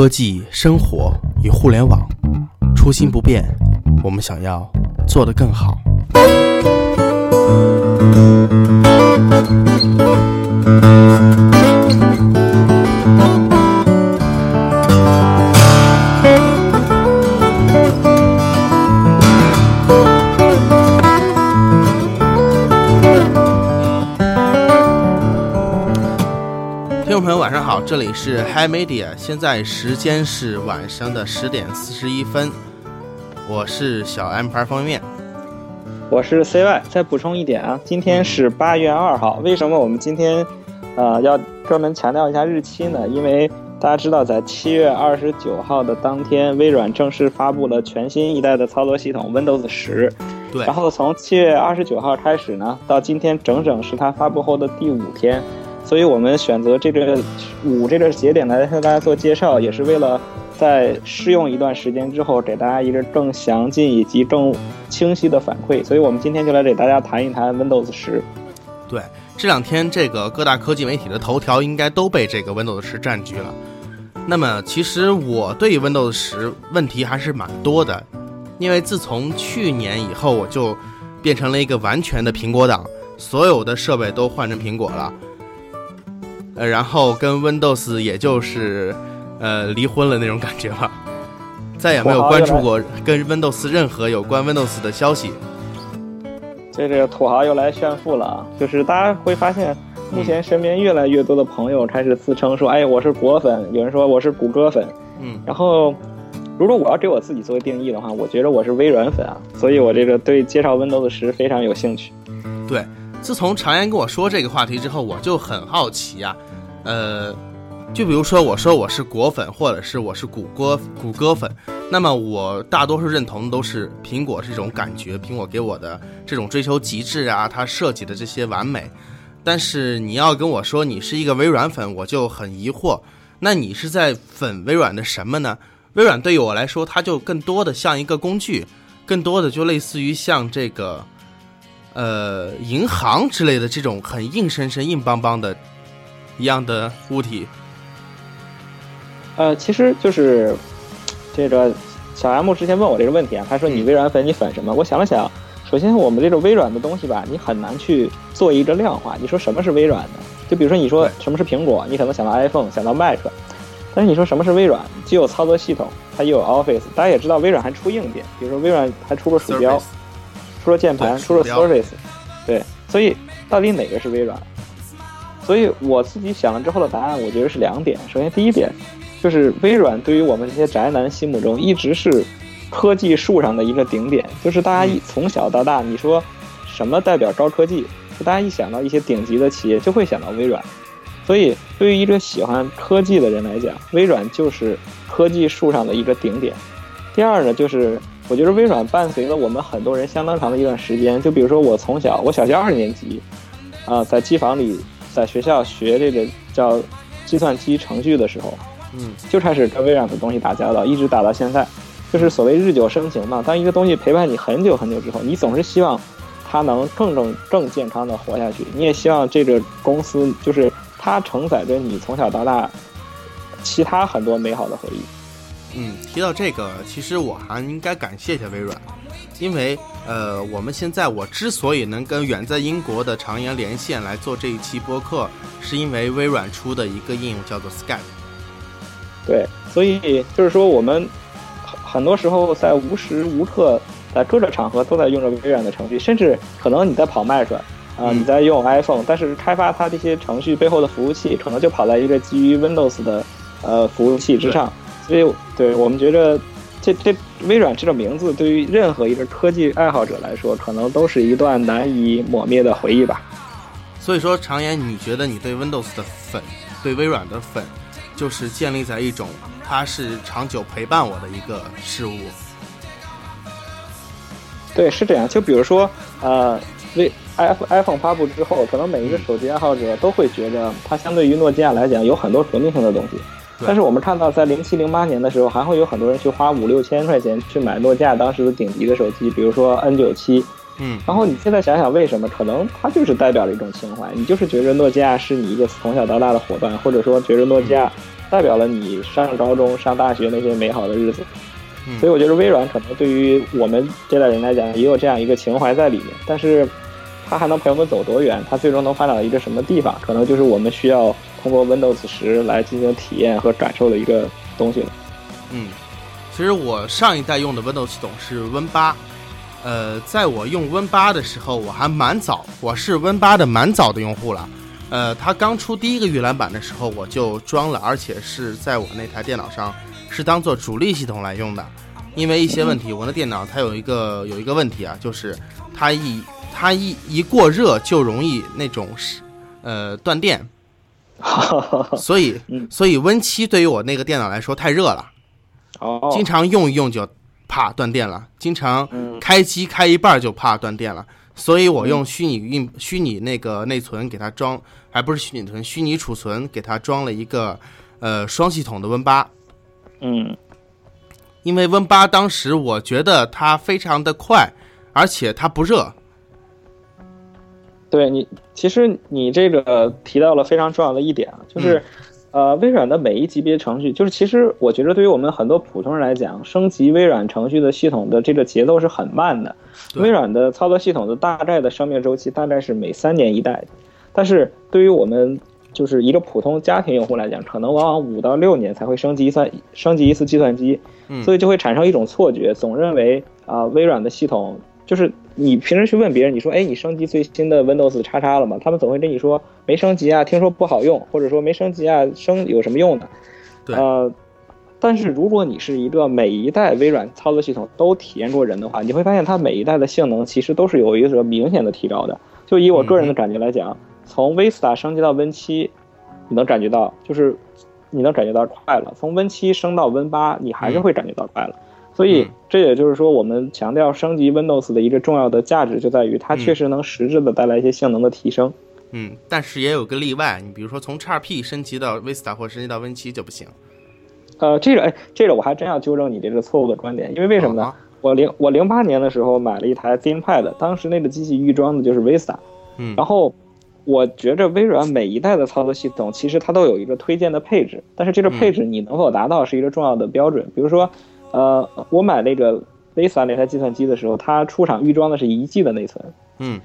科技、生活与互联网，初心不变，我们想要做得更好。这里是 Hi Media，现在时间是晚上的十点四十一分，我是小 M 牌方便面。我是 CY，再补充一点啊，今天是八月二号。为什么我们今天，呃，要专门强调一下日期呢？因为大家知道，在七月二十九号的当天，微软正式发布了全新一代的操作系统 Windows 十。对然后从七月二十九号开始呢，到今天整整是它发布后的第五天。所以我们选择这个五这个节点来和大家做介绍，也是为了在试用一段时间之后，给大家一个更详尽以及更清晰的反馈。所以我们今天就来给大家谈一谈 Windows 十。对，这两天这个各大科技媒体的头条应该都被这个 Windows 十占据了。那么其实我对 Windows 十问题还是蛮多的，因为自从去年以后，我就变成了一个完全的苹果党，所有的设备都换成苹果了。呃，然后跟 Windows 也就是呃离婚了那种感觉吧，再也没有关注过跟 Windows 任何有关 Windows 的消息。这这个土豪又来炫富了啊！就是大家会发现，目前身边越来越多的朋友开始自称说：“哎，我是果粉。”有人说我是谷歌粉。嗯，然后，如果我要给我自己做个定义的话，我觉得我是微软粉啊，所以我这个对介绍 Windows 十非常有兴趣。对，自从常言跟我说这个话题之后，我就很好奇啊。呃，就比如说我说我是果粉，或者是我是谷歌谷歌粉，那么我大多数认同的都是苹果这种感觉，苹果给我的这种追求极致啊，它设计的这些完美。但是你要跟我说你是一个微软粉，我就很疑惑。那你是在粉微软的什么呢？微软对于我来说，它就更多的像一个工具，更多的就类似于像这个，呃，银行之类的这种很硬生生、硬邦邦的一样的物体。呃，其实就是 这个小 M 之前问我这个问题啊，他说你微软粉，你粉什么？我想了想，首先我们这个微软的东西吧，你很难去做一个量化。你说什么是微软呢？就比如说你说什么是苹果，你可能想到 iPhone，想到 Mac，但是你说什么是微软，既有操作系统，它又有 Office，大家也知道微软还出硬件，比如说微软还出了鼠标，出了键盘，出了 Surface，对，所以到底哪个是微软？所以我自己想了之后的答案，我觉得是两点。首先第一点，就是微软对于我们这些宅男心目中一直是科技树上的一个顶点，就是大家一从小到大，你说什么代表高科技，就大家一想到一些顶级的企业就会想到微软。所以对于一个喜欢科技的人来讲，微软就是科技树上的一个顶点。第二呢，就是我觉得微软伴随了我们很多人相当长的一段时间。就比如说我从小，我小学二年级，啊、在机房里，在学校学这个叫计算机程序的时候，嗯，就开始跟微软的东西打交道，一直打到现在，就是所谓日久生情嘛。当一个东西陪伴你很久很久之后，你总是希望它能更正更健康的活下去，你也希望这个公司就是它承载着你从小到大其他很多美好的回忆。嗯，提到这个，其实我还应该感谢一下微软，因为呃，我们现在我之所以能跟远在英国的常言连线来做这一期播客，是因为微软出的一个应用叫做 Skype。对，所以就是说，我们很很多时候在无时无刻，在各个场合都在用着微软的程序，甚至可能你在跑 Mac 啊、嗯你在用 iPhone，但是开发它这些程序背后的服务器，可能就跑在一个基于 Windows 的呃服务器之上。所以，对我们觉得这这微软这个名字，对于任何一个科技爱好者来说，可能都是一段难以抹灭的回忆吧。所以说，常言，你觉得你对 Windows 的粉，对微软的粉，就是建立在一种它是长久陪伴我的一个事物。对，是这样。就比如说，呃，微 iPhone iPhone 发布之后，可能每一个手机爱好者都会觉得它相对于诺基亚来讲有很多革命性的东西。对但是我们看到，在零七零八年的时候，还会有很多人去花五六千块钱去买诺基亚当时的顶级的手机，比如说 N 九七。嗯，然后你现在想想，为什么？可能它就是代表了一种情怀，你就是觉着诺基亚是你一个从小到大的伙伴，或者说觉着诺基亚代表了你上高中、上大学那些美好的日子。嗯所以我觉得微软可能对于我们这代人来讲，也有这样一个情怀在里面。但是，它还能陪我们走多远？它最终能发展到一个什么地方？可能就是我们需要通过 Windows 十来进行体验和感受的一个东西了。嗯，其实我上一代用的 Windows 系统是 Win 八，呃，在我用 Win 八的时候，我还蛮早，我是 Win 八的蛮早的用户了。呃，它刚出第一个预览版的时候，我就装了，而且是在我那台电脑上是当做主力系统来用的。因为一些问题，我的电脑它有一个有一个问题啊，就是它一它一一过热就容易那种是呃断电，所以嗯。所以 Win 七对于我那个电脑来说太热了。哦，经常用一用就怕断电了，经常嗯。开机开一半就怕断电了，所以我用虚拟运虚拟那个内存给它装，还不是虚拟存，虚拟储存给它装了一个呃双系统的 Win 八，嗯。因为 Win 八当时我觉得它非常的快，而且它不热，对你，其实你这个提到了非常重要的一点啊，就是，呃，微软的每一级别程序，就是其实我觉得对于我们很多普通人来讲，升级微软程序的系统的这个节奏是很慢的。微软的操作系统的大概的生命周期大概是每三年一代，但是对于我们就是一个普通家庭用户来讲，可能往往五到六年才会升级一算升级一次计算机，嗯所以就会产生一种错觉，总认为啊、微软的系统就是你平时去问别人，你说哎你升级最新的 Windows 叉叉了吗？他们总会跟你说没升级啊，听说不好用，或者说没升级啊，升有什么用呢？对呃，但是如果你是一个每一代微软操作系统都体验过人的话，你会发现它每一代的性能其实都是有一个明显的提高的。就以我个人的感觉来讲，从 Vista 升级到 Win 七，你能感觉到就是你能感觉到快了；从 Win 七升到 Win 八，你还是会感觉到快了。所以嗯这也就是说，我们强调升级 Windows 的一个重要的价值就在于它确实能实质的带来一些性能的提升。嗯，但是也有个例外，你比如说从 XP 升级到 Vista 或者升级到 Win 七就不行，呃，这个哎，这个我还真要纠正你这个错误的观点，因为为什么呢？啊我零我零八年的时候买了一台 ThinkPad，当时那个机器预装的就是 Vista，嗯然后我觉着微软每一代的操作系统其实它都有一个推荐的配置，但是这个配置你能否达到是一个重要的标准。比如说，呃，我买那个 Vista 那台计算机的时候，它出厂预装的是一 G 的内存，嗯。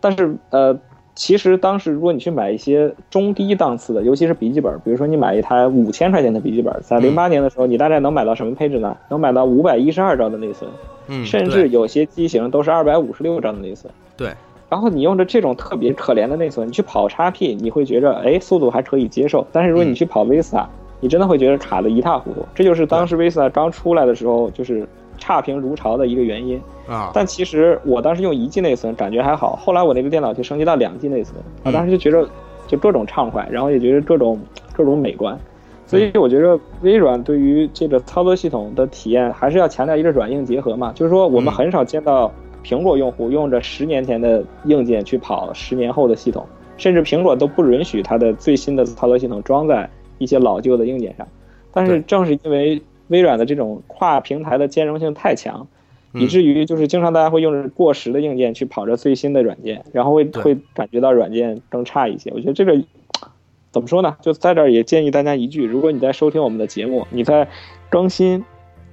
但是呃，其实当时如果你去买一些中低档次的，尤其是笔记本，比如说你买一台五千块钱的笔记本，在嗯。零八年的时候，你大概能买到什么配置呢？能买到五百一十二兆的内存，嗯，甚至有些机型都是二百五十六兆的内存。对，然后你用着这种特别可怜的内存，你去跑 XP，你会觉着哎速度还可以接受，但是如果你去跑 Vista，、你真的会觉得卡的一塌糊涂。这就是当时 Vista 刚出来的时候，就是差评如潮的一个原因。啊，但其实我当时用一 G 内存感觉还好，后来我那个电脑就升级到两 G 内存，我嗯当时就觉得就各种畅快，然后也觉得各种各种美观。所以我觉得微软对于这个操作系统的体验还是要强调一个软硬结合嘛，就是说我们嗯很少见到苹果用户用着十年前的硬件去跑十年后的系统，甚至苹果都不允许它的最新的操作系统装在一些老旧的硬件上。但是正是因为微软的这种跨平台的兼容性太强，嗯以至于就是经常大家会用着过时的硬件去跑着最新的软件，然后会会感觉到软件更差一些。我觉得这个怎么说呢？就在这儿也建议大家一句：如果你在收听我们的节目，你在更新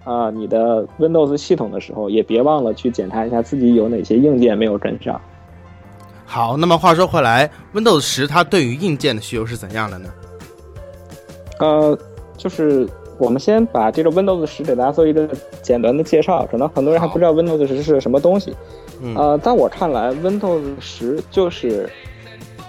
啊、你的 Windows 系统的时候，也别忘了去检查一下自己有哪些硬件没有跟上。好，那么话说回来，Windows 十它对于硬件的需求是怎样的呢？呃，就是我们先把这个 Windows 十给大家做一个简单的介绍，可能很多人还不知道 Windows 十是什么东西。嗯呃，在我看来，Windows 十就是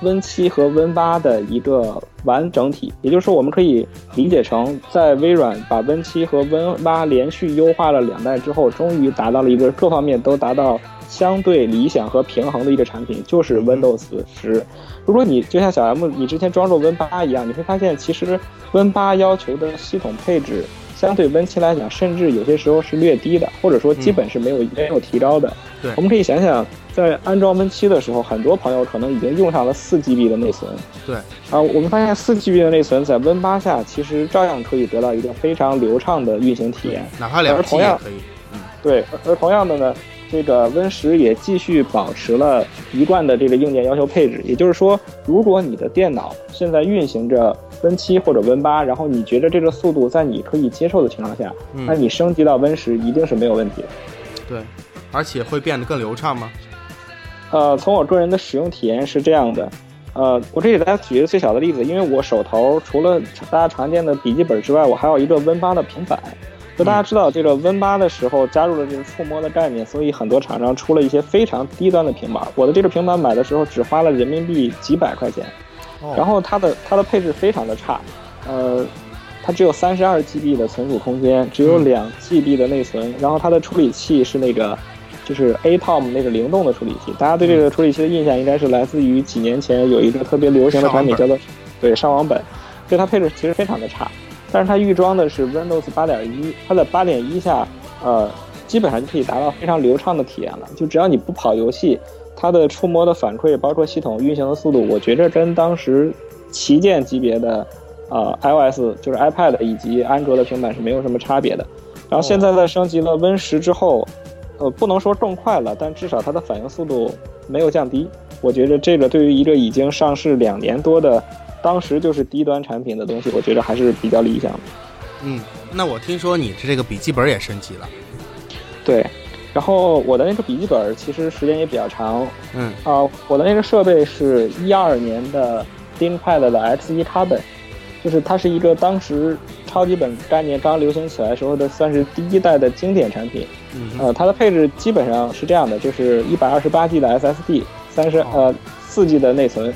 Win 七和 Win 八的一个完整体，也就是说，我们可以理解成，在微软把 Win 七和 Win 八连续优化了两代之后，终于达到了一个各方面都达到相对理想和平衡的一个产品，就是 Windows 十。如果你就像小 M 你之前装入 Win 八一样，你会发现其实 Win 八要求的系统配置。相对 Win 七来讲，甚至有些时候是略低的，或者说基本是没有、没有提高的。对我们可以想想，在安装 Win 七的时候，很多朋友可能已经用上了四 GB 的内存。对，啊，我们发现四 GB 的内存在 Win 八下，其实照样可以得到一个非常流畅的运行体验。哪怕两而 T 同样也可以。嗯对，而而同样的呢，这个 Win 十也继续保持了一贯的这个硬件要求配置，也就是说，如果你的电脑现在运行着 Win 七或者 Win 八，然后你觉得这个速度在你可以接受的情况下，那你升级到 Win 十一定是没有问题的。对，而且会变得更流畅吗？呃，从我个人的使用体验是这样的。呃，我这里给大家举一个最小的例子，因为我手头除了大家常见的笔记本之外，我还有一个 Win 八的平板。就大家知道，这个 Win 八的时候加入了这个触摸的概念，所以很多厂商出了一些非常低端的平板。我的这个平板买的时候只花了人民币几百块钱，然后它的它的配置非常的差，呃，它只有三十二 GB 的存储空间，只有两 GB 的内存，然后它的处理器是那个就是 Atom 那个灵动的处理器。大家对这个处理器的印象应该是来自于几年前有一个特别流行的产品叫做对上网本，所以它配置其实非常的差。但是它预装的是 Windows 八点一，它在八点一下，呃，基本上就可以达到非常流畅的体验了。就只要你不跑游戏，它的触摸的反馈，包括系统运行的速度，我觉着跟当时旗舰级别的，呃，iOS 就是 iPad 以及安卓的平板是没有什么差别的。然后现在在升级了 Win 十之后，呃，不能说更快了，但至少它的反应速度没有降低。我觉得这个对于一个已经上市两年多的。当时就是低端产品的东西，我觉得还是比较理想的。嗯，那我听说你的这个笔记本也升级了。对，然后我的那个笔记本其实时间也比较长。嗯啊，我的那个设备是一二年的 ThinkPad 的 X1 Carbon，就是它是一个当时超级本概念刚流行起来时候的算是第一代的经典产品。嗯，呃，它的配置基本上是这样的，就是一百二十八 G 的 SSD，三十呃四 G 的内存，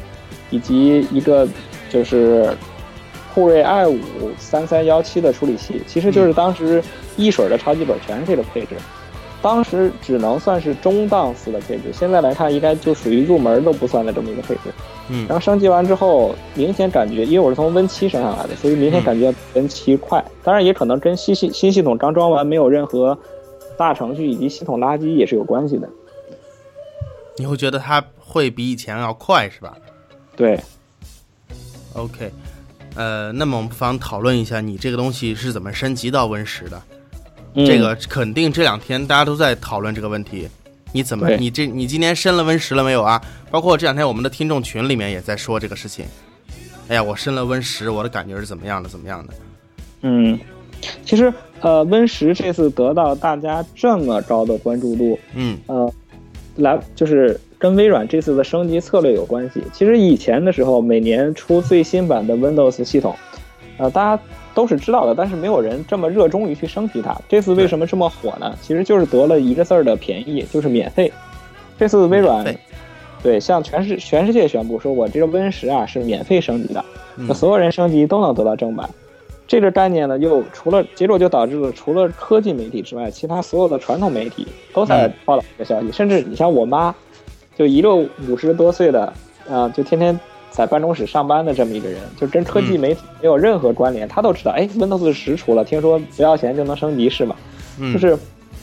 以及一个。就是酷睿 i 五三三幺七的处理器，其实就是当时一水的超级本全是这个配置，当时只能算是中档次的配置，现在来看应该就属于入门都不算的这么一个配置。嗯，然后升级完之后，明显感觉，因为我是从 Win 七升上来的，所以明显感觉 Win 七快。当然也可能跟新系新系统刚装完，没有任何大程序以及系统垃圾也是有关系的。你会觉得它会比以前要快是吧？对。OK，呃，那么我们不妨讨论一下你这个东西是怎么升级到 Win 十的？这个肯定这两天大家都在讨论这个问题。你怎么？你这你今天升了 Win 十了没有啊？包括这两天我们的听众群里面也在说这个事情。哎呀，我升了 Win 十，我的感觉是怎么样的？怎么样的？嗯，其实呃，Win 十这次得到大家这么高的关注度，嗯呃，来就是。跟微软这次的升级策略有关系。其实以前的时候，每年出最新版的 Windows 系统，呃，大家都是知道的，但是没有人这么热衷于去升级它。这次为什么这么火呢？其实就是得了一个字儿的便宜，就是免费。这次微软对向全世全世界宣布说，我这个 Win 十啊是免费升级的，那所有人升级都能得到正版。这个概念呢，又除了结果就导致了除了科技媒体之外，其他所有的传统媒体都在报道这个消息，甚至你像我妈。就一个五十多岁的，啊，就天天在办公室上班的这么一个人，就跟科技媒体没有任何关联，他都知道，哎，Windows 十出了，听说不要钱就能升级是吧？就是，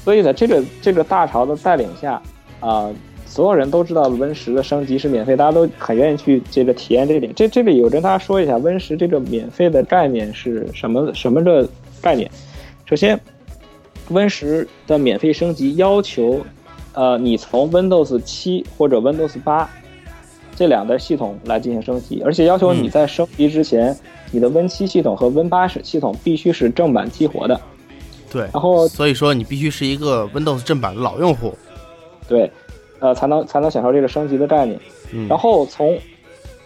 所以呢，这个这个大潮的带领下，啊，所有人都知道 Win 十的升级是免费，大家都很愿意去这个体验这点。这这里有跟大家说一下，Win 十这个免费的概念是什么什么的概念？首先，Win 十的免费升级要求。呃，你从 Windows 七或者 Windows 八这两个系统来进行升级，而且要求你在升级之前，你的 Win 七系统和 Win 八系统必须是正版激活的。对，然后所以说你必须是一个 Windows 正版的老用户。对，呃，才能才能享受这个升级的概念。嗯，然后从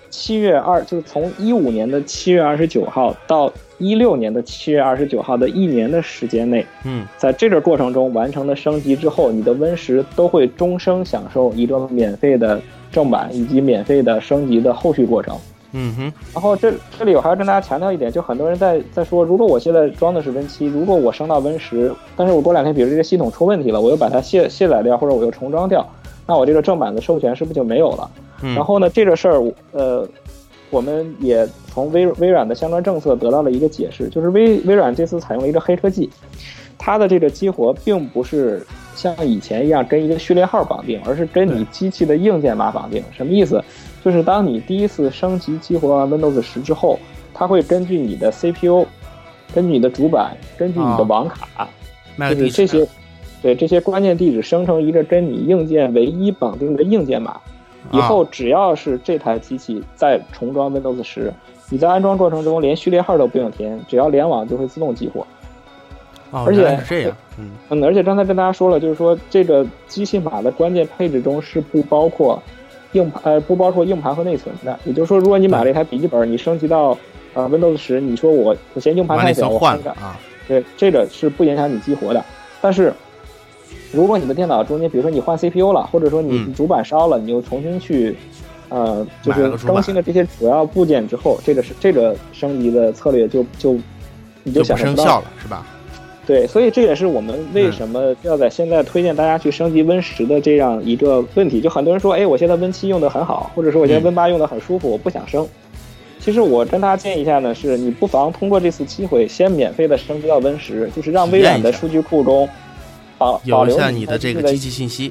七月二，就是从一五年的七月二十九号到。一六年的七月二十九号的一年的时间内，嗯，在这个过程中完成了升级之后，你的 Win 十都会终生享受一个免费的正版以及免费的升级的后续过程。嗯哼。然后这这里我还要跟大家强调一点，就很多人在在说，如果我现在装的是 Win 七，如果我升到 Win 十，但是我过两天比如这个系统出问题了，我又把它卸卸载掉或者我又重装掉，那我这个正版的授权是不是就没有了？然后呢，这个事儿，呃。我们也从微微软的相关政策得到了一个解释，就是微微软这次采用了一个黑科技，它的这个激活并不是像以前一样跟一个序列号绑定，而是跟你机器的硬件码绑定。什么意思？就是当你第一次升级激活完 Windows 十之后，它会根据你的 CPU、根据你的主板、根据你的网卡，就是这些，对这些关键地址生成一个跟你硬件唯一绑定的硬件码。以后只要是这台机器再重装 Windows 十，你在安装过程中连序列号都不用填，只要联网就会自动激活。哦，而且是这样，嗯嗯，而且刚才跟大家说了，就是说这个机器码的关键配置中是不包括硬盘，呃，不包括硬盘和内存的。也就是说，如果你买了一台笔记本，你升级到呃 Windows 十，你说我我嫌硬盘太小，我个换个啊，对，这个是不影响你激活的。但是，如果你的电脑中间，比如说你换 CPU 了，或者说你嗯主板烧了，你又重新去，呃，就是更新了这些主要部件之后，这个是这个升级的策略就就你就不享受不到生效了，是吧？对，所以这也是我们嗯为什么要在现在推荐大家去升级 Win 十的这样一个问题。就很多人说，哎，我现在 Win 七用的很好，或者说我现在嗯 Win 八用的很舒服，我不想升。其实我跟大家建议一下呢，是你不妨通过这次机会，先免费的升级到 Win 十，就是让微软的数据库中保保留下你的这个机器信息，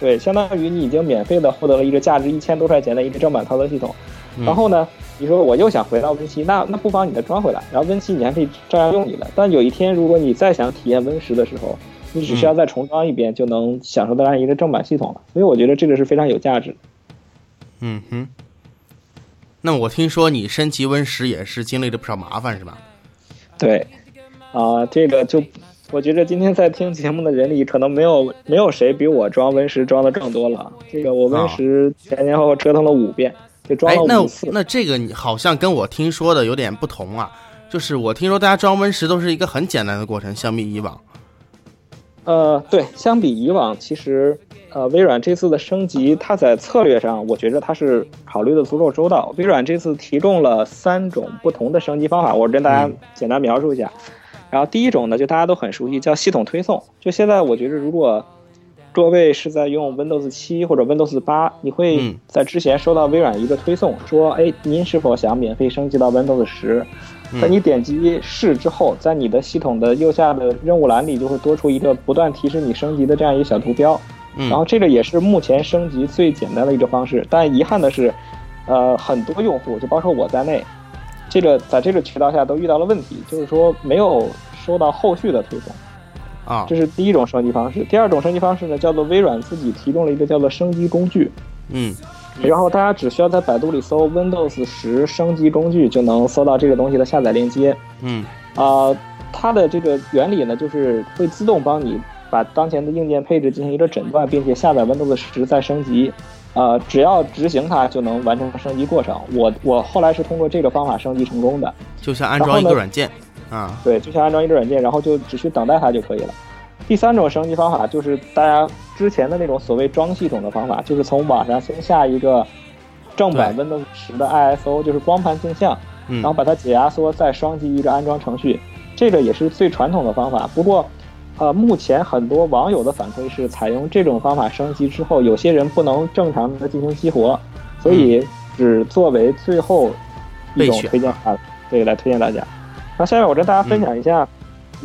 对，相当于你已经免费的获得了一个价值一千多块钱的一个正版操作系统。嗯然后呢，你说我又想回到 Win 七，那那不妨你再装回来，然后 Win 七你还可以照样用你的。但有一天，如果你再想体验 Win 十的时候，你只需要再重装一遍，就能享受到这样一个正版系统了。所以我觉得这个是非常有价值的。嗯哼。那我听说你升级 Win 十也是经历了不少麻烦，是吧？对，啊、这个就我觉得今天在听节目的人里，可能没有没有谁比我装 Win 十装的更多了。这个我 Win 十前前后后折腾了五遍，就装那五次。那这个你好像跟我听说的有点不同啊。就是我听说大家装 Win 十都是一个很简单的过程，相比以往。呃，对，相比以往，其实呃，微软这次的升级，它在策略上，我觉得它是考虑的足够周到。微软这次提供了三种不同的升级方法，我跟大家嗯简单描述一下。然后第一种呢，就大家都很熟悉，叫系统推送。就现在，我觉得如果各位是在用 Windows 七或者 Windows 八，你会嗯在之前收到微软一个推送，说，哎，您是否想免费升级到 Windows 十？在嗯你点击是之后，在你的系统的右下的任务栏里就会多出一个不断提示你升级的这样一个小图标。嗯，然后这个也是目前升级最简单的一个方式，但遗憾的是，呃，很多用户就包括我在内，这个在这个渠道下都遇到了问题，就是说没有收到后续的推送。啊这，是第一种升级方式。第二种升级方式呢，叫做微软自己提供了一个叫做升级工具，嗯然后大家只需要在百度里搜 Windows 十升级工具，就能搜到这个东西的下载链接。嗯啊、它的这个原理呢，就是会自动帮你把当前的硬件配置进行一个诊断，并且下载 Windows 十再升级。呃，只要执行它就能完成升级过程。我我后来是通过这个方法升级成功的。就像安装一个软件啊，对，就像安装一个软件，然后就只需等待它就可以了。第三种升级方法就是大家之前的那种所谓装系统的方法，就是从网上先下一个正版 Windows 十的 ISO，就是光盘镜像，嗯然后把它解压缩，再双击一个安装程序。这个也是最传统的方法。不过，呃，目前很多网友的反馈是，采用这种方法升级之后，有些人不能正常的进行激活，所以只作为最后一种推荐啊，对，来推荐大家。那下面我跟大家分享一下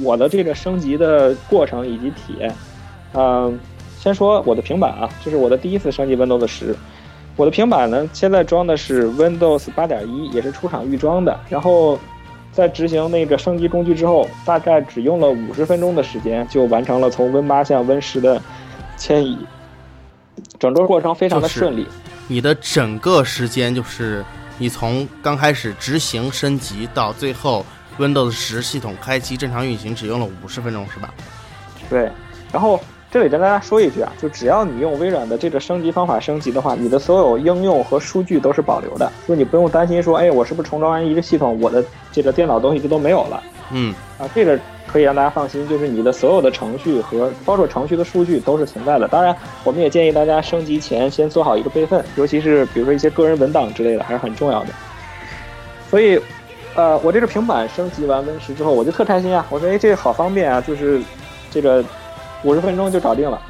我的这个升级的过程以及体验。嗯、先说我的平板啊，这是我的第一次升级 Windows 十。我的平板呢，现在装的是 Windows 八点一也是出厂预装的。然后在执行那个升级工具之后，大概只用了五十分钟的时间，就完成了从 Win 8向 Win 10的迁移。整个过程非常的就是顺利。你的整个时间就是你从刚开始执行升级到最后 Windows 十系统开机正常运行，只用了五十分钟，是吧？对，然后这里跟大家说一句啊，就只要你用微软的这个升级方法升级的话，你的所有应用和数据都是保留的，就你不用担心说，哎，我是不是重装完一个系统，我的这个电脑东西就都没有了嗯啊？这个可以让大家放心，就是你的所有的程序和包括程序的数据都是存在的。当然，我们也建议大家升级前先做好一个备份，尤其是比如说一些个人文档之类的，还是很重要的。所以，呃，我这个平板升级完 Win 十之后，我就特开心啊！我说，哎，这个好方便啊，就是这个五十分钟就搞定了。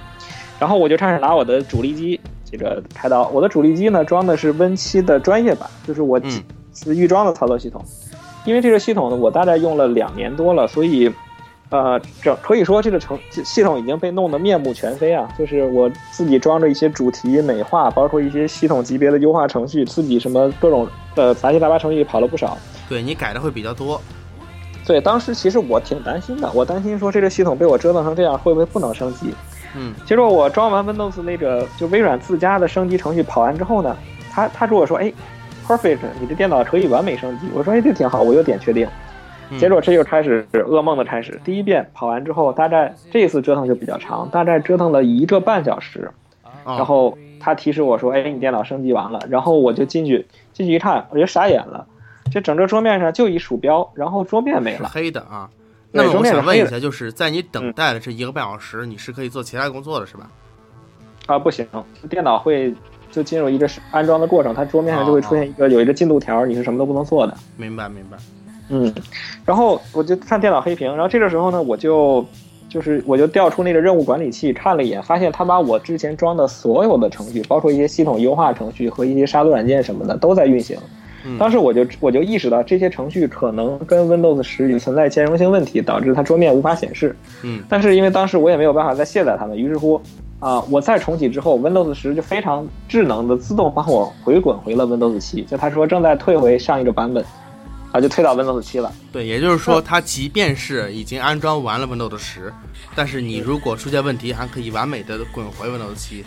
然后我就开始拿我的主力机这个开刀。我的主力机呢装的是 Win 七的专业版，就是我嗯是预装的操作系统。因为这个系统呢，我大概用了两年多了，所以，呃，整可以说这个程系统已经被弄得面目全非啊。就是我自己装着一些主题美化，包括一些系统级别的优化程序，自己什么各种呃杂七杂八程序跑了不少。对你改的会比较多。对，当时其实我挺担心的，我担心说这个系统被我折腾成这样，会不会不能升级？嗯结果我装完 Windows 那个就微软自家的升级程序跑完之后呢，他他跟我说，哎，perfect，你的电脑可以完美升级。我说哎，这挺好，我又点确定。嗯结果这就开始噩梦的开始。第一遍跑完之后，大概这一次折腾就比较长，大概折腾了一个半小时。哦然后他提示我说：“哎，你电脑升级完了。”然后我就进去进去一看，我就傻眼了。这整个桌面上就一鼠标，然后桌面没是了。黑的啊。那么我想问一下，就是在你等待的这一个半小时，你是可以做其他工作的，是吧？啊，不行，电脑会就进入一个安装的过程，它桌面上就会出现一个有一个进度条，你是什么都不能做的。明白，明白。嗯，然后我就看电脑黑屏，然后这个时候呢，我就就是我就调出那个任务管理器看了一眼，发现它把我之前装的所有的程序，包括一些系统优化程序和一些杀毒软件什么的都在运行。嗯当时我就我就意识到这些程序可能跟 Windows 十有存在兼容性问题，导致它桌面无法显示。嗯但是因为当时我也没有办法再卸载它们，于是乎啊、我再重启之后，Windows 十就非常智能的自动帮我回滚回了 Windows 七，就他说正在退回上一个版本，啊，就退到 Windows 七了。对，也就是说，它即便是已经安装完了 Windows 十，但是你如果出现问题，还可以完美的滚回 Windows 七。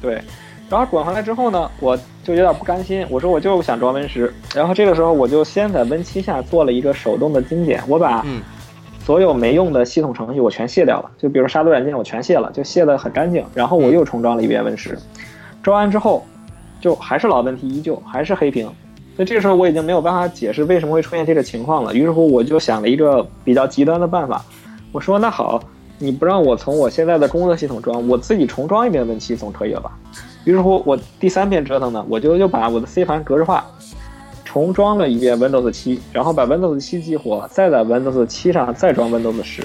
对，然后滚回来之后呢，我就有点不甘心，我说我就想装 Win 十，然后这个时候我就先在 Win 七下做了一个手动的精简，我把嗯所有没用的系统程序我全卸掉了，就比如杀毒软件我全卸了，就卸得很干净，然后我又重装了一遍 Win 十，装完之后就还是老问题依旧，还是黑屏。所以这个时候我已经没有办法解释为什么会出现这个情况了。于是乎，我就想了一个比较极端的办法，我说那好，你不让我从我现在的工作系统装，我自己重装一遍 Win 七总可以了吧？于是乎，我第三遍折腾呢，我就又把我的 C 盘格式化，重装了一遍 Windows 七，然后把 Windows 七激活，再在 Windows 七上再装 Windows 十。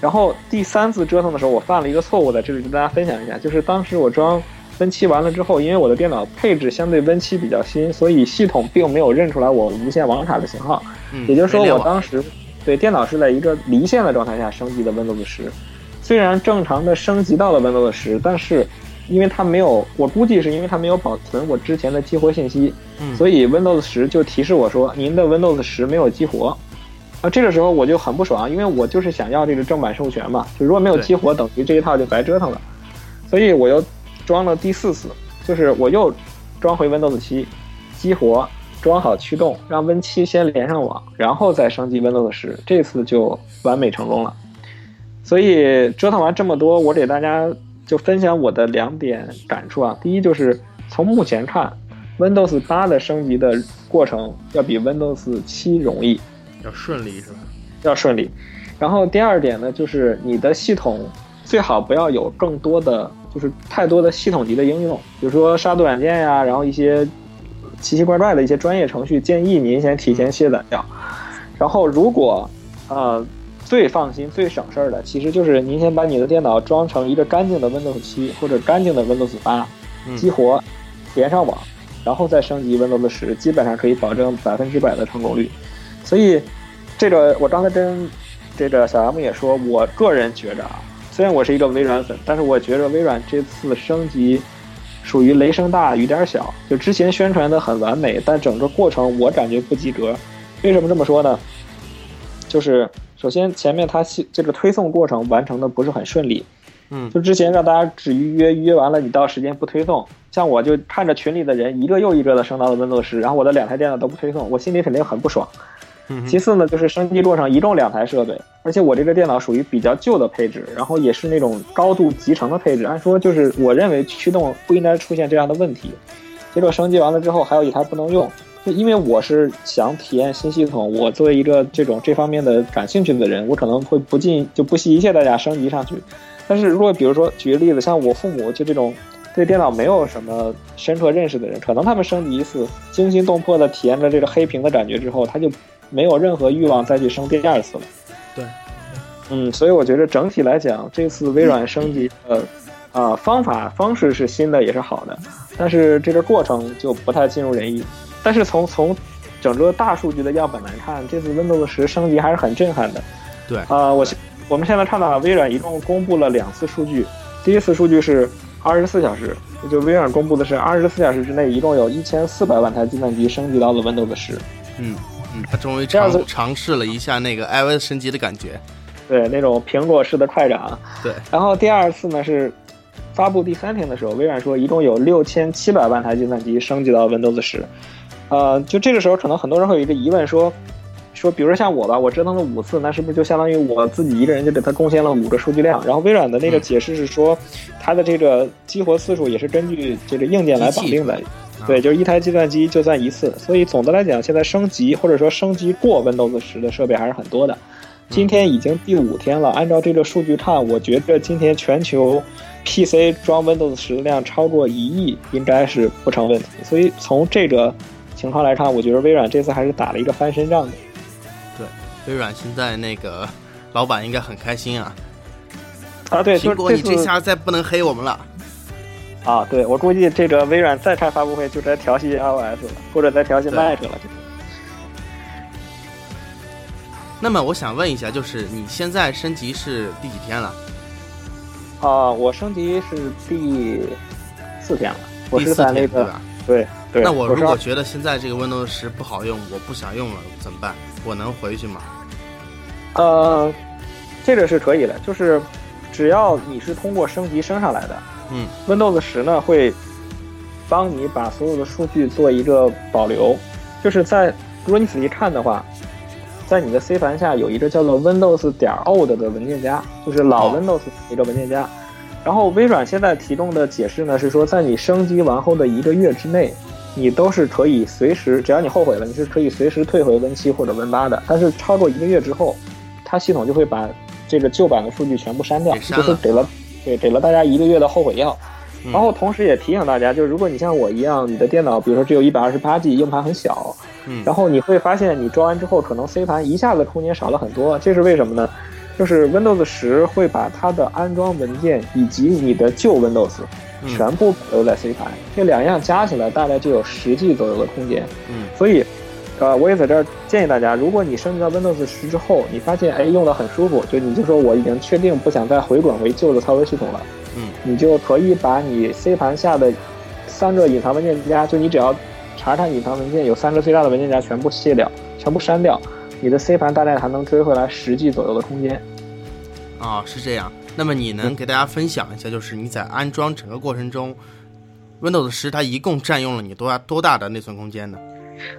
然后第三次折腾的时候，我犯了一个错误，在这里跟大家分享一下，就是当时我装 Win 七完了之后，因为我的电脑配置相对 Win 七比较新，所以系统并没有认出来我无线网卡的型号。嗯，也就是说，我当时对电脑是在一个离线的状态下升级的 Windows 十，虽然正常的升级到了 Windows 十，但是因为它没有，我估计是因为它没有保存我之前的激活信息，嗯所以 Windows 十就提示我说您的 Windows 十没有激活。啊，这个时候我就很不爽，因为我就是想要这个正版授权嘛，就如果没有激活，等于这一套就白折腾了。所以我又装了第四次，就是我又装回 Windows 七，激活，装好驱动，让 Win 七先连上网，然后再升级 Windows 十，这次就完美成功了。所以折腾完这么多，我给大家就分享我的两点感触啊。第一就是从目前看，Windows 八的升级的过程要比 Windows 七容易，要顺利是吧？要顺利。然后第二点呢，就是你的系统最好不要有更多的，就是太多的系统级的应用，比如说杀毒软件呀，然后一些奇奇怪怪的一些专业程序，建议您先提前卸载掉。然后如果呃最放心、最省事儿的，其实就是您先把你的电脑装成一个干净的 Windows 七或者干净的 Windows 八，嗯激活，连上网，然后再升级 Windows 十，基本上可以保证百分之百的成功率。所以，这个我刚才跟这个小 M 也说，我个人觉着啊，虽然我是一个微软粉，但是我觉着微软这次升级属于雷声大雨点小。就之前宣传的很完美，但整个过程我感觉不及格。为什么这么说呢？就是首先前面它系这个推送过程完成的不是很顺利，嗯。就之前让大家只预约，预约完了你到时间不推送，像我就看着群里的人一个又一个的升到了 Windows 十，然后我的两台电脑都不推送，我心里肯定很不爽。嗯其次呢，就是升级过程一共两台设备，而且我这个电脑属于比较旧的配置，然后也是那种高度集成的配置，按说就是我认为驱动不应该出现这样的问题。结果升级完了之后，还有一台不能用，就因为我是想体验新系统，我作为一个这种这方面的感兴趣的人，我可能会不尽就不惜一切代价升级上去。但是如果比如说举个例子，像我父母就这种对电脑没有什么深刻认识的人，可能他们升级一次，惊心动魄的体验了这个黑屏的感觉之后，他就没有任何欲望再去升第二次了。对，嗯，所以我觉得整体来讲，这次微软升级的啊、方法方式是新的，也是好的，但是这个过程就不太尽如人意。但是从从整个大数据的样本来看，这次 Windows 十升级还是很震撼的。对啊、我我们现在看到啊微软一共公布了两次数据，第一次数据是二十四小时，就微软公布的是二十四小时之内，一共有一千四百万台计算机升级到了 Windows 十。嗯嗯，他终于这样子尝尝试了一下那个 iOS 升级的感觉。对，那种苹果式的快涨。对，然后第二次呢是发布第三天的时候，微软说一共有六千七百万台计算机升级到 Windows 十。呃，就这个时候可能很多人会有一个疑问说。说，比如说像我吧，我折腾了五次，那是不是就相当于我自己一个人就给他贡献了五个数据量？然后微软的那个解释是说，它的这个激活次数也是根据这个硬件来绑定的，对，就是一台计算机就算一次。所以总的来讲，现在升级或者说升级过 Windows 十的设备还是很多的。今天已经第五天了，按照这个数据看，我觉得今天全球 PC 装 Windows 十的量超过一亿应该是不成问题。所以从这个情况来看，我觉得微软这次还是打了一个翻身仗的。对微软现在那个老板应该很开心啊！啊，对，苹果，你这下再不能黑我们了。啊，对，我估计这个微软再开发布会就该调戏 iOS 了，或者在调戏 Mac 了。那么我想问一下，就是你现在升级是第几天了？啊，我升级是第四天了。我是在那个对对。那我如果觉得现在这个 Windows 十不好用，我不想用了，怎么办？我能回去吗？呃，这个是可以的，就是只要你是通过升级升上来的，嗯，Windows 十呢会帮你把所有的数据做一个保留。就是在如果你仔细看的话，在你的 C 盘下有一个叫做 Windows 点 old 的文件夹，就是老 Windows 一个文件夹。然后微软现在提供的解释呢是说，在你升级完后的一个月之内。你都是可以随时，只要你后悔了，你是可以随时退回 Win 七或者 Win 八的。但是超过一个月之后，它系统就会把这个旧版的数据全部删掉，就是给了对给了大家一个月的后悔药。然后同时也提醒大家，就是如果你像我一样，你的电脑比如说只有一百二十八 G，硬盘很小，然后你会发现你装完之后，可能 C 盘一下子空间少了很多。这是为什么呢？就是 Windows 十会把它的安装文件以及你的旧 Windows。全部留在 C 盘，这两样加起来大概就有十 G 左右的空间。嗯，所以，呃，我也在这儿建议大家，如果你升级到 Windows 十之后，你发现哎用的很舒服，就你就说我已经确定不想再回滚回旧的操作系统了。嗯，你就可以把你 C 盘下的三个隐藏文件夹，就你只要查查隐藏文件，有三个最大的文件夹全部卸掉，全部删掉，你的 C 盘大概还能追回来十 G 左右的空间。啊，是这样。那么你能给大家分享一下，就是你在安装整个过程中，Windows 十它一共占用了你多大多大的内存空间呢？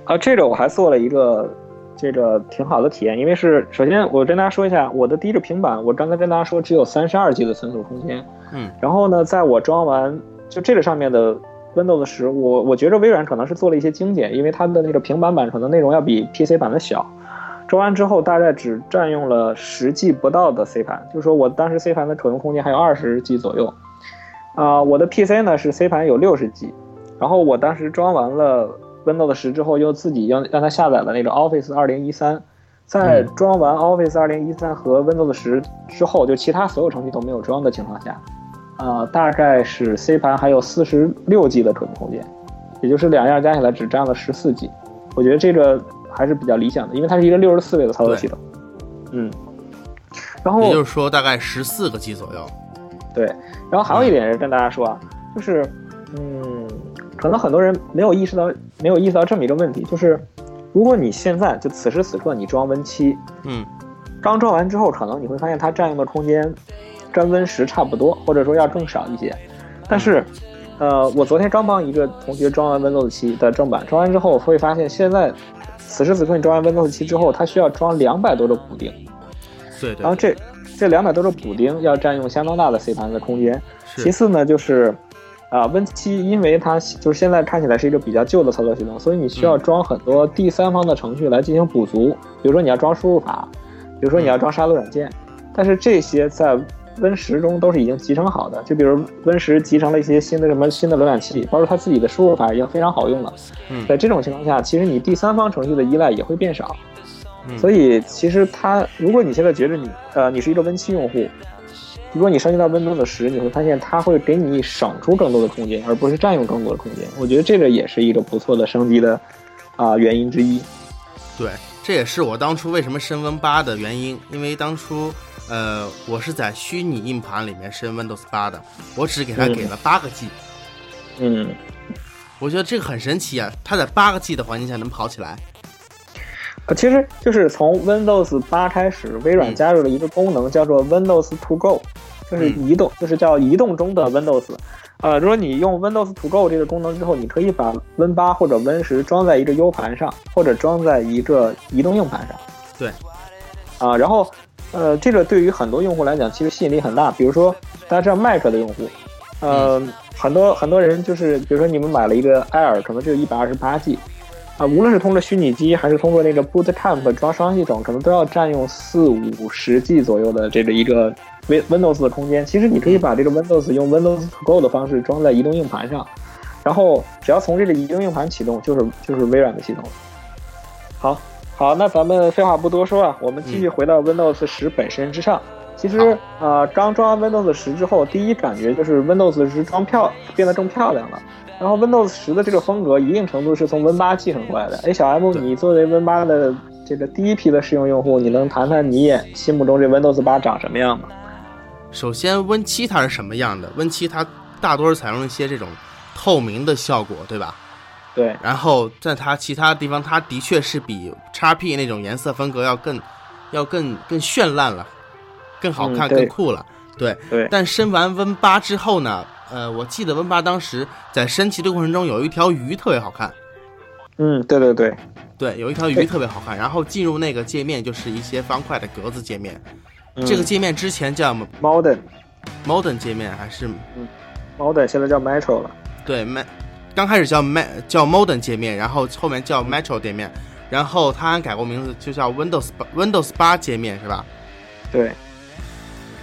啊，这个我还做了一个这个挺好的体验，因为是首先我跟大家说一下，我的第一个平板，我刚才跟大家说只有三十二 G 的存储空间，嗯，然后呢，在我装完就这个上面的 Windows 十，我我觉着微软可能是做了一些精简，因为它的那个平板版可能内容要比 PC 版的小。装完之后，大概只占用了十 G 不到的 C 盘，就是说我当时 C 盘的可用空间还有二十 G 左右。啊，我的 PC 呢是 C 盘有六十 G，然后我当时装完了 Windows 十之后，又自己让让它下载了那个 Office 二零一三，在装完 Office 二零一三和 Windows 十之后，就其他所有程序都没有装的情况下，啊，大概是 C 盘还有四十六 G 的可用空间，也就是两样加起来只占了十四 G。我觉得这个。还是比较理想的，因为它是一个六十四位的操作系统。嗯，然后也就是说大概十四个 G 左右。对，然后还有一点是跟大家说啊，就是嗯，可能很多人没有意识到，没有意识到这么一个问题，就是如果你现在就此时此刻你装 Win 七，嗯，刚装完之后，可能你会发现它占用的空间跟 Win 十差不多，或者说要更少一些。但是，呃，我昨天刚帮一个同学装完 Windows 七的正版，装完之后会发现现在。此时此刻，你装完 Windows 七之后，它需要装两百多个补丁。对对。然后这这两百多个补丁要占用相当大的 C 盘的空间。其次呢，就是啊，Win 七因为它就是现在看起来是一个比较旧的操作系统，所以你需要装很多第三方的程序来进行补足。比如说你要装输入法，比如说你要装杀毒软件，但是这些在 Win 十中都是已经集成好的，就比如 Win 十集成了一些新的什么新的浏览器，包括它自己的输入法已经非常好用了。嗯，在这种情况下，其实你第三方程序的依赖也会变少。嗯，所以其实它，如果你现在觉得你呃你是一个 Win 七用户，如果你升级到 Windows 十，你会发现它会给你省出更多的空间，而不是占用更多的空间。我觉得这个也是一个不错的升级的啊原因之一。对，这也是我当初为什么升 Win 八的原因，因为当初。呃，我是在虚拟硬盘里面升 Windows 八的，我只给它给了八个 G。嗯，我觉得这个很神奇啊，它在八个 G 的环境下能跑起来。呃，其实就是从 Windows 八开始，微软加入了一个功能，叫做 Windows To Go，就是移动，就是叫移动中的 Windows。呃，如果你用 Windows To Go 这个功能之后，你可以把 Win 八或者 Win 十装在一个 U 盘上，或者装在一个移动硬盘上。对。啊，然后，呃，这个对于很多用户来讲，其实吸引力很大。比如说，大家知道 Mac 的用户，呃，很多很多人就是，比如说你们买了一个 Air，可能只有一百二十八 G。啊，无论是通过虚拟机还是通过那个 Boot Camp 装双系统，可能都要占用四五十 G 左右的这个一个 Win Windows 的空间。其实你可以把这个 Windows 用 Windows To Go 的方式装在移动硬盘上，然后只要从这个移动硬盘启动，就是就是微软的系统。好，好，那咱们废话不多说啊，我们继续回到 Windows 十本身之上。其实啊，刚装完 Windows 十之后，第一感觉就是 Windows 十装漂变得更漂亮了。然后 Windows 十的这个风格，一定程度是从 Win 八继承过来的。哎，小 M，你作为 Win 八的这个第一批的试用用户，你能谈谈你眼心目中这 Windows 八长什么样吗？首先，Win 七它是什么样的？Win 七它大多是采用一些这种透明的效果，对吧？对。然后在它其他地方，它的确是比 x P 那种颜色风格要更要更更绚烂了，更好看、更酷了。对。对。但升完 Win 八之后呢？呃，我记得 Win 八当时在升级的过程中有一条鱼特别好看。嗯，对对对，对，有一条鱼特别好看。然后进入那个界面就是一些方块的格子界面。这个界面之前叫 Modern，Modern 界面还是嗯，Modern 现在叫 Metro 了。对，M 刚开始叫 M 叫 Modern 界面，然后后面叫 Metro 界面，然后它还改过名字，就叫 Windows Windows 八界面是吧？对，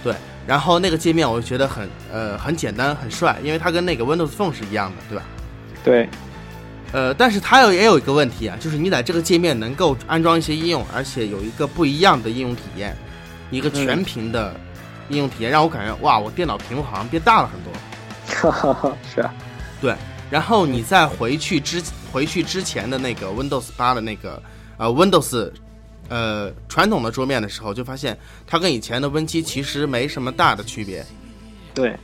对。然后那个界面我就觉得很呃很简单很帅，因为它跟那个 Windows Phone 是一样的，对吧？对。呃，但是它有也有一个问题啊，就是你在这个界面能够安装一些应用，而且有一个不一样的应用体验，一个全屏的应用体验，让我感觉哇，我电脑屏幕好像变大了很多。哈哈哈，是啊。对。然后你再回去之回去之前的那个 Windows 八的那个呃 Windows。呃，传统的桌面的时候，就发现它跟以前的 Win 七其实没什么大的区别。对，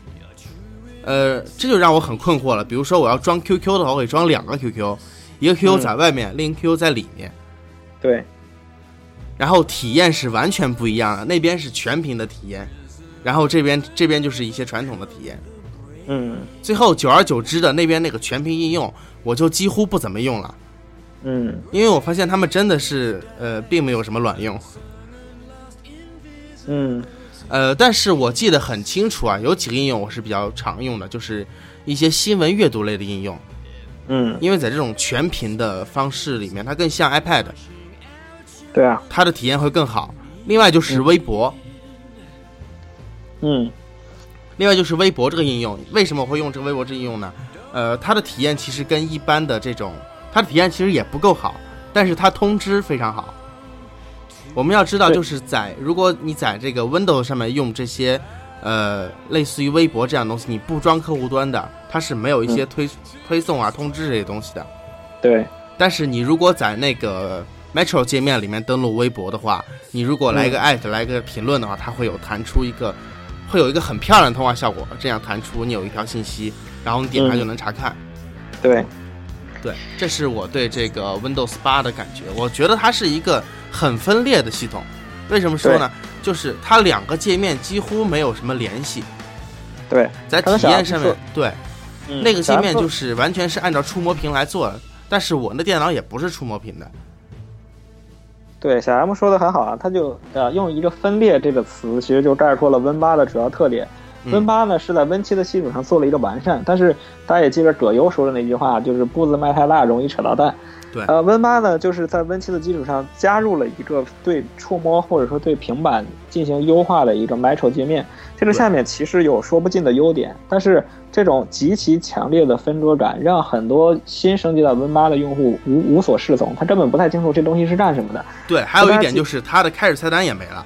呃，这就让我很困惑了。比如说，我要装 QQ 的话，我可以装两个 QQ，一个 QQ 在外面，另一个 QQ 在里面。对，然后体验是完全不一样的。那边是全屏的体验，然后这边这边就是一些传统的体验。嗯，最后久而久之的，那边那个全屏应用，我就几乎不怎么用了。嗯，因为我发现他们真的是呃，并没有什么卵用。嗯，呃，但是我记得很清楚啊，有几个应用我是比较常用的，就是一些新闻阅读类的应用。嗯，因为在这种全屏的方式里面，它更像 iPad。对啊，它的体验会更好。另外就是微博。嗯，另外就是微博这个应用，为什么我会用这个微博这应用呢？呃，它的体验其实跟一般的这种。它的体验其实也不够好，但是它通知非常好。我们要知道，就是在如果你在这个 Windows 上面用这些，呃，类似于微博这样东西，你不装客户端的，它是没有一些推推送啊、通知这些东西的。对。但是你如果在那个 Metro 界面里面登录微博的话，你如果来一个艾特、来一个评论的话，它会有弹出一个，会有一个很漂亮的通话效果，这样弹出你有一条信息，然后你点开就能查看。对。对，这是我对这个 Windows 八的感觉。我觉得它是一个很分裂的系统。为什么说呢？就是它两个界面几乎没有什么联系。对，在体验上面，对，那个界面就是完全是按照触摸屏来做的。但是我那电脑也不是触摸屏的。对，小 M 说的很好啊，他就呃用一个分裂这个词，其实就概括了 Win 八的主要特点。Win 八呢是在 Win 七的基础上做了一个完善，但是大家也记得葛优说的那句话，就是步子迈太大容易扯到蛋。对，呃，Win 八呢就是在 Win 七的基础上加入了一个对触摸或者说对平板进行优化的一个 Metro 界面。这个下面其实有说不尽的优点，但是这种极其强烈的分桌感让很多新升级到 Win 八的用户无无所适从，他根本不太清楚这东西是干什么的。对，还有一点就是它的开始菜单也没了。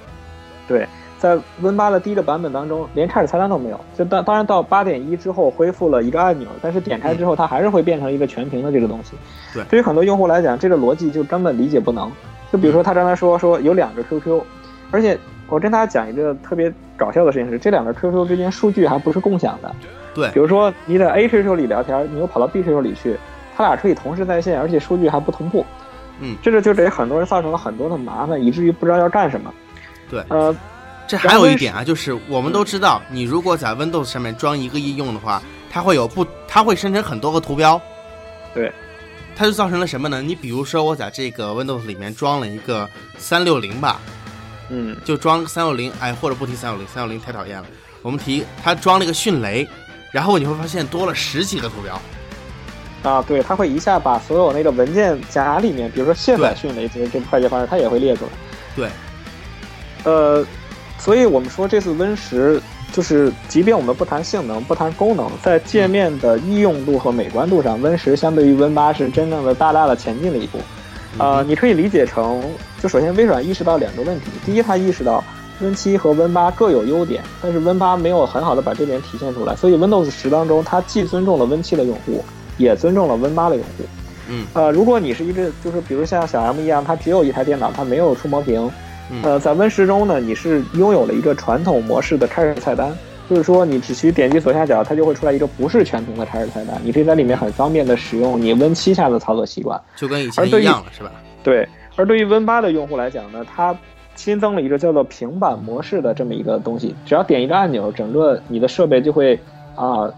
对。在 Win 八的第一个版本当中，连开始菜单都没有。就当当然到八点一之后恢复了一个按钮，但是点开之后它还是会变成一个全屏的这个东西。对，对于很多用户来讲，这个逻辑就根本理解不能。就比如说他刚才说说有两个 QQ，而且我跟大家讲一个特别搞笑的事情是，这两个 QQ 之间数据还不是共享的。对，比如说你在 A QQ 里聊天，你又跑到 B QQ 里去，他俩可以同时在线，而且数据还不同步。嗯，这个就给很多人造成了很多的麻烦，以至于不知道要干什么。对，呃。这还有一点啊，就是我们都知道，你如果在 Windows 上面装一个应用的话，它会有不，它会生成很多个图标。对，它就造成了什么呢？你比如说，我在这个 Windows 里面装了一个三六零吧，嗯，就装三六零，哎，或者不提三六零，三六零太讨厌了。我们提它装了一个迅雷，然后你会发现多了十几个图标。啊，对，它会一下把所有那个文件夹里面，比如说卸载迅雷这个这个快捷方式，它也会列出来。对，呃。所以我们说这次 Win 十就是，即便我们不谈性能、不谈功能，在界面的易用度和美观度上，Win 十相对于 Win 八是真正的大大的前进了一步。呃，你可以理解成，就首先微软意识到两个问题：第一，它意识到 Win 七和 Win 八各有优点，但是 Win 八没有很好的把这点体现出来。所以 Windows 十当中，它既尊重了 Win 七的用户，也尊重了 Win 八的用户。嗯，呃，如果你是一个，就是比如像小 M 一样，它只有一台电脑，它没有触摸屏。呃，在 Win 十中呢，你是拥有了一个传统模式的开始菜单，就是说你只需点击左下角，它就会出来一个不是全屏的开始菜单，你可以在里面很方便的使用你 Win 七下的操作习惯，就跟以前一样了，是吧？对。而对于 Win 八的用户来讲呢，它新增了一个叫做平板模式的这么一个东西，只要点一个按钮，整个你的设备就会啊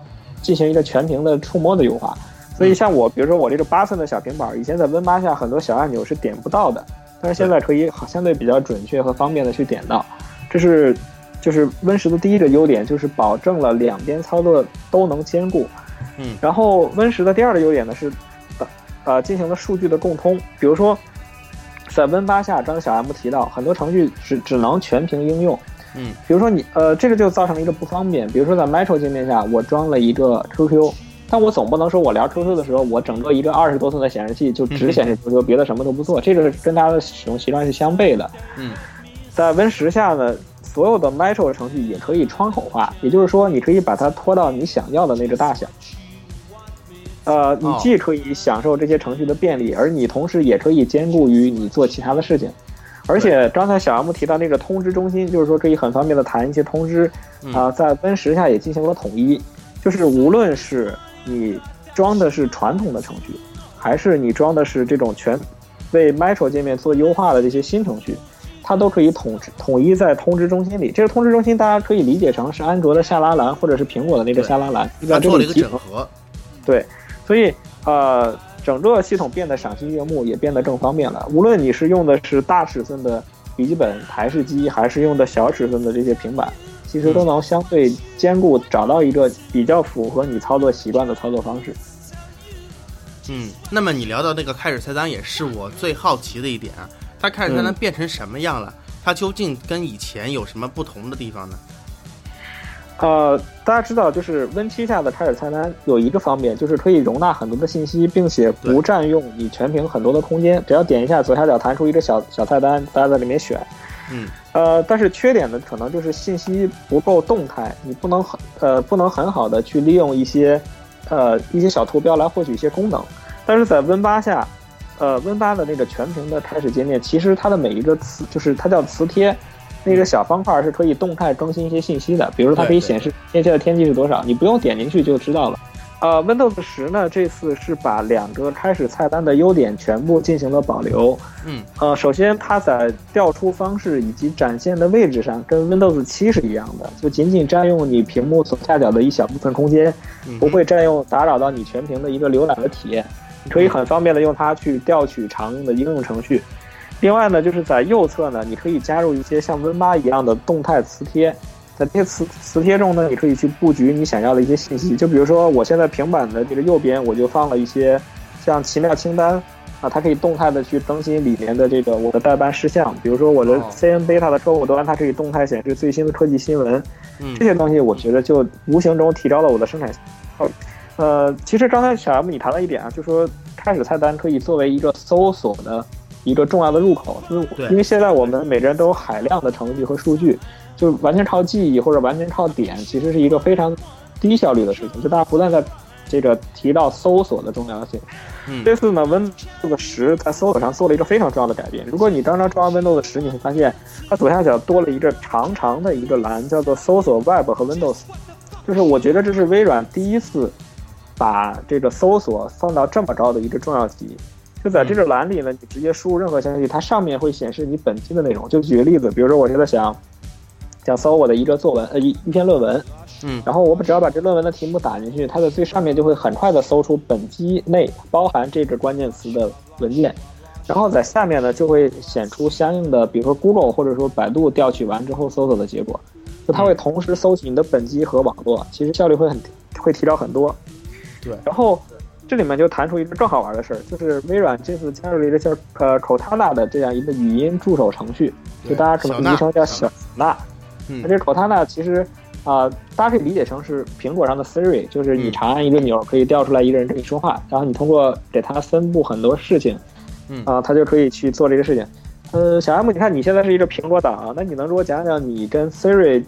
进行一个全屏的触摸的优化。所以像我，比如说我这个八寸的小平板，以前在 Win 八下很多小按钮是点不到的。但是现在可以相对比较准确和方便的去点到，这是就是 Win 十的第一个优点，就是保证了两边操作都能兼顾。嗯，然后 Win 十的第二个优点呢是，呃，进行了数据的共通。比如说，在 Win 八下，刚才小 M 提到很多程序只只能全屏应用。嗯，比如说你呃，这个就造成了一个不方便。比如说在 Metro 界面下，我装了一个 QQ。但我总不能说我聊 QQ 的时候，我整个一个二十多寸的显示器就只显示 QQ，别的什么都不做，这个跟大家的使用习惯是相悖的。嗯，在 Win 十下呢，所有的 Metro 程序也可以窗口化，也就是说，你可以把它拖到你想要的那个大小。呃，你既可以享受这些程序的便利，而你同时也可以兼顾于你做其他的事情。而且刚才小 M 提到那个通知中心，就是说可以很方便的弹一些通知啊，在 Win 十下也进行了统一，就是无论是你装的是传统的程序，还是你装的是这种全为 Metro 界面做优化的这些新程序，它都可以统统一在通知中心里。这个通知中心大家可以理解成是安卓的下拉栏，或者是苹果的那个下拉栏，它做了一个整合。对，所以呃，整个系统变得赏心悦目，也变得更方便了。无论你是用的是大尺寸的笔记本、台式机，还是用的小尺寸的这些平板。其实都能相对兼顾，找到一个比较符合你操作习惯的操作方式。嗯，那么你聊到那个开始菜单，也是我最好奇的一点啊。它开始菜单变成什么样了？它究竟跟以前有什么不同的地方呢？呃，大家知道，就是 Win 七下的开始菜单有一个方面，就是可以容纳很多的信息，并且不占用你全屏很多的空间。只要点一下左下角弹出一个小小菜单，大家在里面选。嗯，呃，但是缺点呢，可能就是信息不够动态，你不能很呃不能很好的去利用一些，呃一些小图标来获取一些功能。但是在 Win 八下，呃 Win 八的那个全屏的开始界面，其实它的每一个磁就是它叫磁贴，那个小方块是可以动态更新一些信息的，比如说它可以显示现在的天气是多少，你不用点进去就知道了。呃，Windows 十呢，这次是把两个开始菜单的优点全部进行了保留。嗯，呃，首先它在调出方式以及展现的位置上跟 Windows 七是一样的，就仅仅占用你屏幕左下角的一小部分空间，不会占用打扰到你全屏的一个浏览的体验。你可以很方便的用它去调取常用的应用程序。另外呢，就是在右侧呢，你可以加入一些像 Win 八一样的动态磁贴。在这些磁磁贴中呢，你可以去布局你想要的一些信息。就比如说，我现在平板的这个右边，我就放了一些像奇妙清单啊，它可以动态的去更新里面的这个我的代办事项。比如说我的 CN Beta 的客户端，它可以动态显示最新的科技新闻。这些东西我觉得就无形中提高了我的生产效率。呃，其实刚才小 M 你谈了一点啊，就说开始菜单可以作为一个搜索的一个重要的入口，就是因为现在我们每个人都有海量的程序和数据。就完全靠记忆或者完全靠点，其实是一个非常低效率的事情。就大家不断在这个提到搜索的重要性。嗯，这次呢，Windows 十在搜索上做了一个非常重要的改变。如果你刚刚装 Windows 十，你会发现它左下角多了一个长长的一个栏，叫做搜索 Web 和 Windows。就是我觉得这是微软第一次把这个搜索放到这么高的一个重要级。就在这个栏里呢，你直接输入任何消息，它上面会显示你本期的内容。就举个例子，比如说我现在想。想搜我的一个作文，呃一一篇论文，嗯。然后我只要把这论文的题目打进去，它的最上面就会很快的搜出本机内包含这个关键词的文件，然后在下面呢就会显出相应的，比如说 Google 或者说百度调取完之后搜索的结果，就它会同时搜集你的本机和网络，其实效率会很会提高很多。对。然后这里面就弹出一个更好玩的事儿，就是微软这次加入了一个叫呃 Cortana 的这样一个语音助手程序，就大家可能昵称叫小娜。这 Cortana 其实啊、大家可以理解成是苹果上的 Siri，就是你嗯长按一个钮可以调出来一个人跟你说话，然后你通过给它分布很多事情，嗯啊、它就可以去做这个事情。呃，小 M，你看你现在是一个苹果党啊，那你能给我讲讲你跟 Siri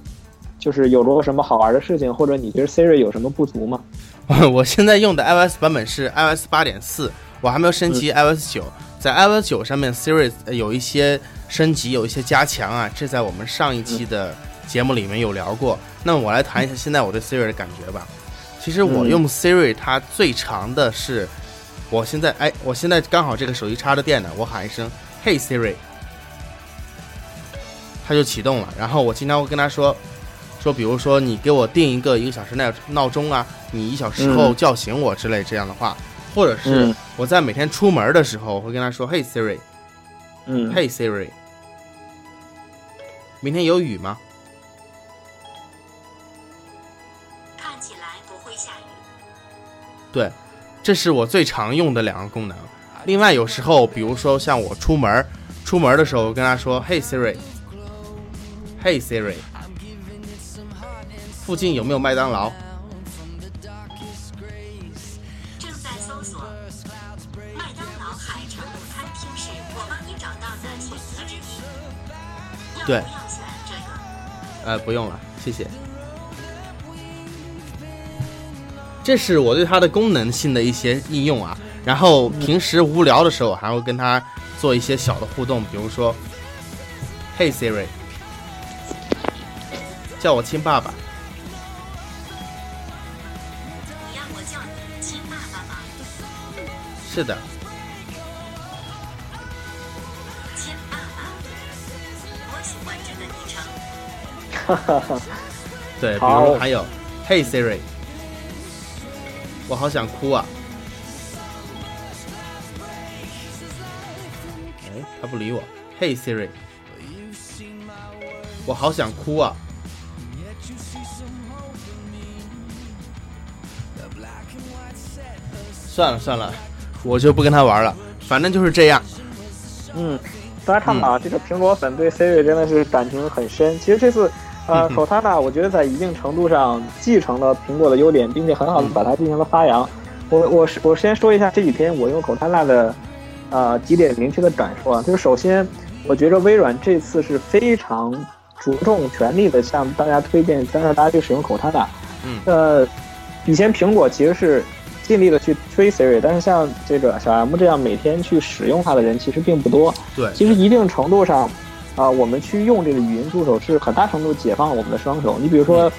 就是有过什么好玩的事情，或者你觉得 Siri 有什么不足吗？我现在用的 iOS 版本是 iOS 八点四，我还没有升级 iOS 九。在 iOS 九上面，Siri 呃有一些升级，有一些加强啊，这在我们上一期的节目里面有聊过。那么我来谈一下现在我对 Siri 的感觉吧。其实我嗯。用 Siri，它最长的是，我现在哎，我现在刚好这个手机插着电呢，我喊一声 “Hey Siri”，它就启动了。然后我经常会跟它说，说比如说你给我定一个一个小时闹闹钟啊，你一小时后嗯。叫醒我之类这样的话，或者是嗯。我在每天出门的时候，我会跟他说：“Hey Siri，Hey 嗯。Siri，明天有雨吗对，这是我最常用的两个功能。另外，有时候比如说像我出门，出门的时候跟他说：“Hey Siri，Hey Siri，附近有没有麦当劳？”正在搜索麦当劳海餐厅是我帮你找到的选择之一。要对不要选这个？呃，不用了，谢谢。这是我对它的功能性的一些应用啊。然后平时无聊的时候，还会跟它做一些小的互动，比如说，Hey Siri，叫我亲爸爸。你让我叫你亲爸爸吗？是的，亲爸爸。我喜欢这个昵称。哈哈哈。对，比如还有，Hey Siri，我好想哭啊。哎，他不理我。Hey Siri，我好想哭啊。算了算了，我就不跟他玩了，反正就是这样。嗯，大家看吧，这个苹果粉对 Siri 真的是感情很深。其实这次，呃，Cortana 我觉得在一定程度上继承了苹果的优点，并且很好的把它进行了发扬。我我是我先说一下这几天我用 Cortana 的，呃几点明确的感受啊，就是首先，我觉着微软这次是非常着重全力的向大家推荐，让大家去使用 Cortana。嗯呃，以前苹果其实是尽力的去推 Siri，但是像这个小 M 这样每天去使用它的人其实并不多。对，其实一定程度上，啊、我们去用这个语音助手是很大程度解放了我们的双手。你比如说，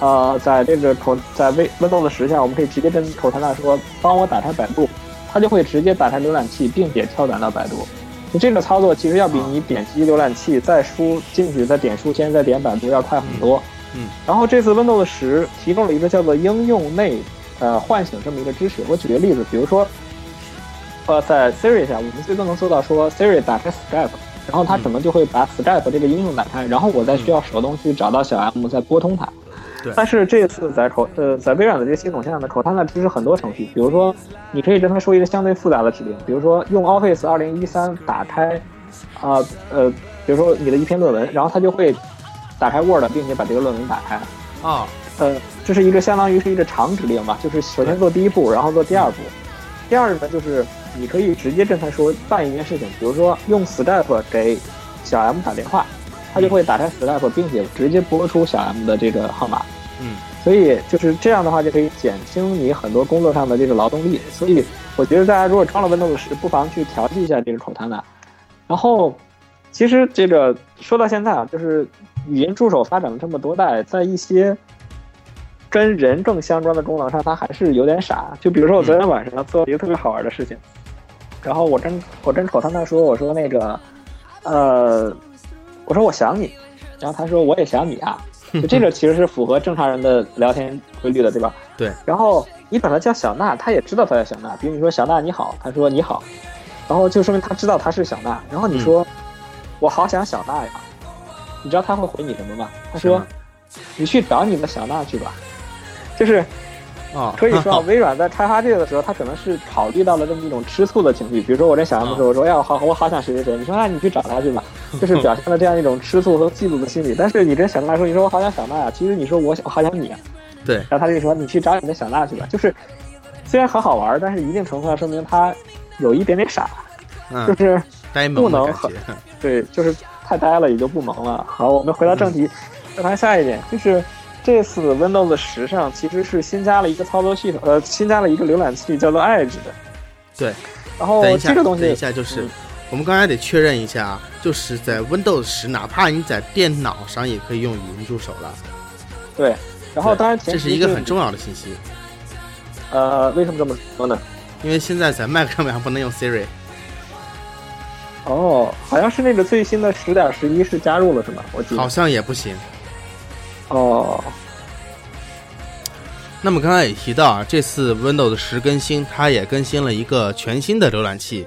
呃，在这个口在 Win Windows 十下，我们可以直接跟 Cortana 说，帮我打开百度，它就会直接打开浏览器，并且跳转到百度。你这个操作其实要比你点击浏览器再输进去，再点书签，再点百度要快很多。嗯，然后这次 Windows 十提供了一个叫做应用内呃唤醒这么一个支持。我举个例子，比如说，呃，在 Siri 下，我们最多能做到说 Siri 打开 Skype，然后它可能就会把 Skype 这个应用打开，然后我再需要手动去找到小 M 再拨通它。对但是这次在口呃在微软的这个系统下呢，Cortana 支持很多程序，比如说你可以跟它说一个相对复杂的指令，比如说用 Office 2013打开，啊呃比如说你的一篇论文，然后它就会打开 Word，并且把这个论文打开。啊，呃，这是一个相当于是一个长指令吧，就是首先做第一步，然后做第二步。第二呢，就是你可以直接跟他说办一件事情，比如说用 Skype 给小 M 打电话，他就会打开 Skype，并且直接拨出小 M 的这个号码。嗯，所以就是这样的话，就可以减轻你很多工作上的这个劳动力。所以我觉得大家如果装了 Windows 十，不妨去调剂一下这个 Cortana。然后，其实这个说到现在啊，就是语音助手发展了这么多代，在一些跟人更相关的功能上，它还是有点傻。就比如说我昨天晚上做了一个特别好玩的事情，然后我跟我跟 Cortana 说，我说那个，呃，我说我想你，然后他说我也想你啊，就这个其实是符合正常人的聊天规律的，对吧？对。然后你把他叫小娜，他也知道他叫小娜，比如你说小娜你好，他说你好，然后就说明他知道他是小娜。然后你说、我好想小娜呀，你知道他会回你什么吗？他说你去找你的小娜去吧，就是。哦，可以说啊，微软在开发这个的时候，他可能是考虑到了这么一种吃醋的情绪。比如说，我在想的时候，我说：“哎呀，我好，我好想谁谁谁。”你说：“啊，你去找他去吧。”就是表现了这样一种吃醋和嫉妒的心理。但是你跟小娜说：“你说我好想小娜呀。”其实你说我我好想你啊。对，然后他就说：“你去找你的小娜去吧。”就是虽然很好玩，但是一定程度上说明他有一点点傻，嗯，就是呆不能很。对，就是太呆了，也就不萌了。好，我们回到正题，再谈下一点，就是这次 Windows 十上其实是新加了一个操作系统，呃，新加了一个浏览器叫做 Edge 的。对，然后这个东西，等一下，就是、嗯我们刚才得确认一下啊，就是在 Windows 十，哪怕你在电脑上也可以用语音助手了。对，然后当然这是一个很重要的信息，呃，为什么这么说呢？因为现在在 Mac 上面还不能用 Siri。哦，好像是那个最新的十点十一是加入了是吗？我记得好。像也不行。哦，那么刚才也提到啊，这次 Windows 十更新，它也更新了一个全新的浏览器。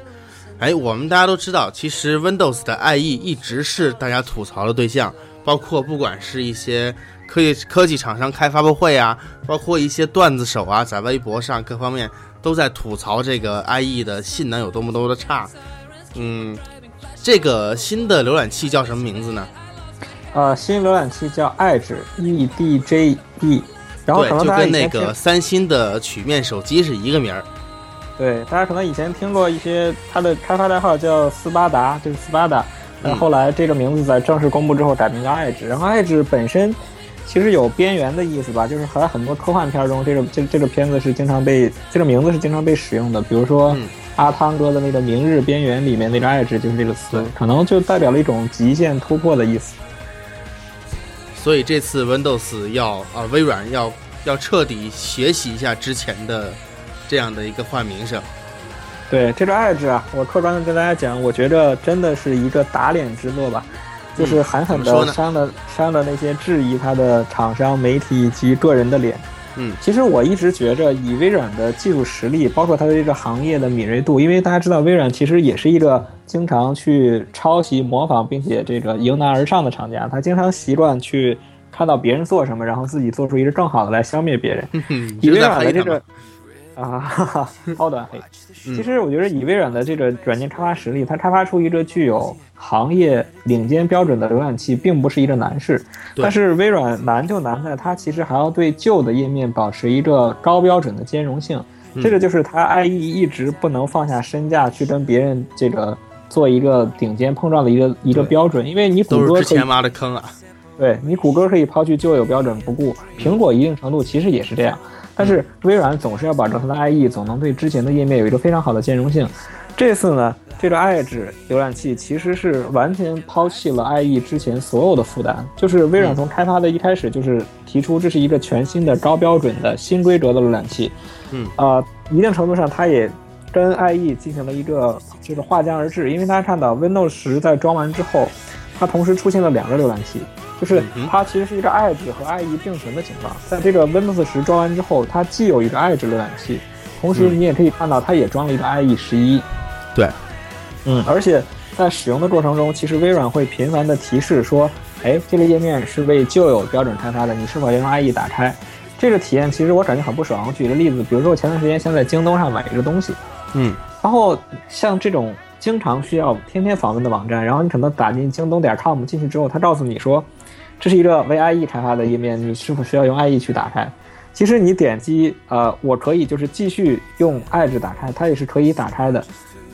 哎，我们大家都知道，其实 Windows 的 IE 一直是大家吐槽的对象，包括不管是一些科技科技厂商开发布会啊，包括一些段子手啊，在微博上各方面都在吐槽这个 IE 的性能有多么多么的差。嗯，这个新的浏览器叫什么名字呢？呃，新浏览器叫 Edge，E D J E，然后可，能就跟那个三星的曲面手机是一个名儿。对，大家可能以前听过一些它的开发代号叫斯巴达，就是斯巴达。但嗯。后来这个名字在正式公布之后改名叫 Edge，然后 Edge 本身其实有边缘的意思吧，就是在很多科幻片中，这个这这个片子是经常被这个名字是经常被使用的，比如说嗯。阿汤哥的那个《明日边缘》里面那个 Edge 就是这个词，可能就代表了一种极限突破的意思。所以这次 Windows 要啊、微软要要彻底学习一下之前的这样的一个换名声。对这个 Edge 啊，我客观的跟大家讲，我觉着真的是一个打脸之作吧，就是狠狠的扇了扇了那些质疑它的厂商、媒体以及个人的脸。嗯，其实我一直觉着，以微软的技术实力，包括它的这个行业的敏锐度，因为大家知道，微软其实也是一个经常去抄袭、模仿，并且这个迎难而上的厂家，他经常习惯去看到别人做什么，然后自己做出一个更好的来消灭别人。以微软的这个？啊，哈哈，高端黑。嗯其实我觉得以微软的这个软件开发实力，它开发出一个具有行业领先标准的浏览器，并不是一个难事。但是微软难就难在它其实还要对旧的页面保持一个高标准的兼容性，嗯这个就是它 IE 一直不能放下身价去跟别人这个做一个顶尖碰撞的一个一个标准，因为你谷歌之前挖的坑啊。对你谷歌可以抛去旧有标准不顾，苹果一定程度其实也是这样，但是微软总是要保证它的 IE 总能对之前的页面有一个非常好的兼容性。这次呢，这个 Edge 浏览器其实是完全抛弃了 IE 之前所有的负担，就是微软从开发的一开始就是提出这是一个全新的高标准的新规格的浏览器，嗯。呃，一定程度上它也跟 IE 进行了一个就是划江而治，因为大家看到 Windows 十在装完之后，它同时出现了两个浏览器，就是它其实是一个 Edge 和 IE 并存的情况。在这个 Windows 十装完之后，它既有一个 Edge 浏览器，同时嗯你也可以看到它也装了一个 IE 十一。对，嗯，而且在使用的过程中，其实微软会频繁的提示说，哎，这个页面是为旧有标准开发的，你是否要用 IE 打开？这个体验其实我感觉很不爽。我举个例子，比如说我前段时间想在京东上买一个东西，嗯然后像这种经常需要天天访问的网站，然后你可能打进京东点 com 进去之后，它告诉你说，这是一个为 IE 开发的页面，你是否需要用 IE 去打开？其实你点击呃，我可以就是继续用 Edge 打开，它也是可以打开的，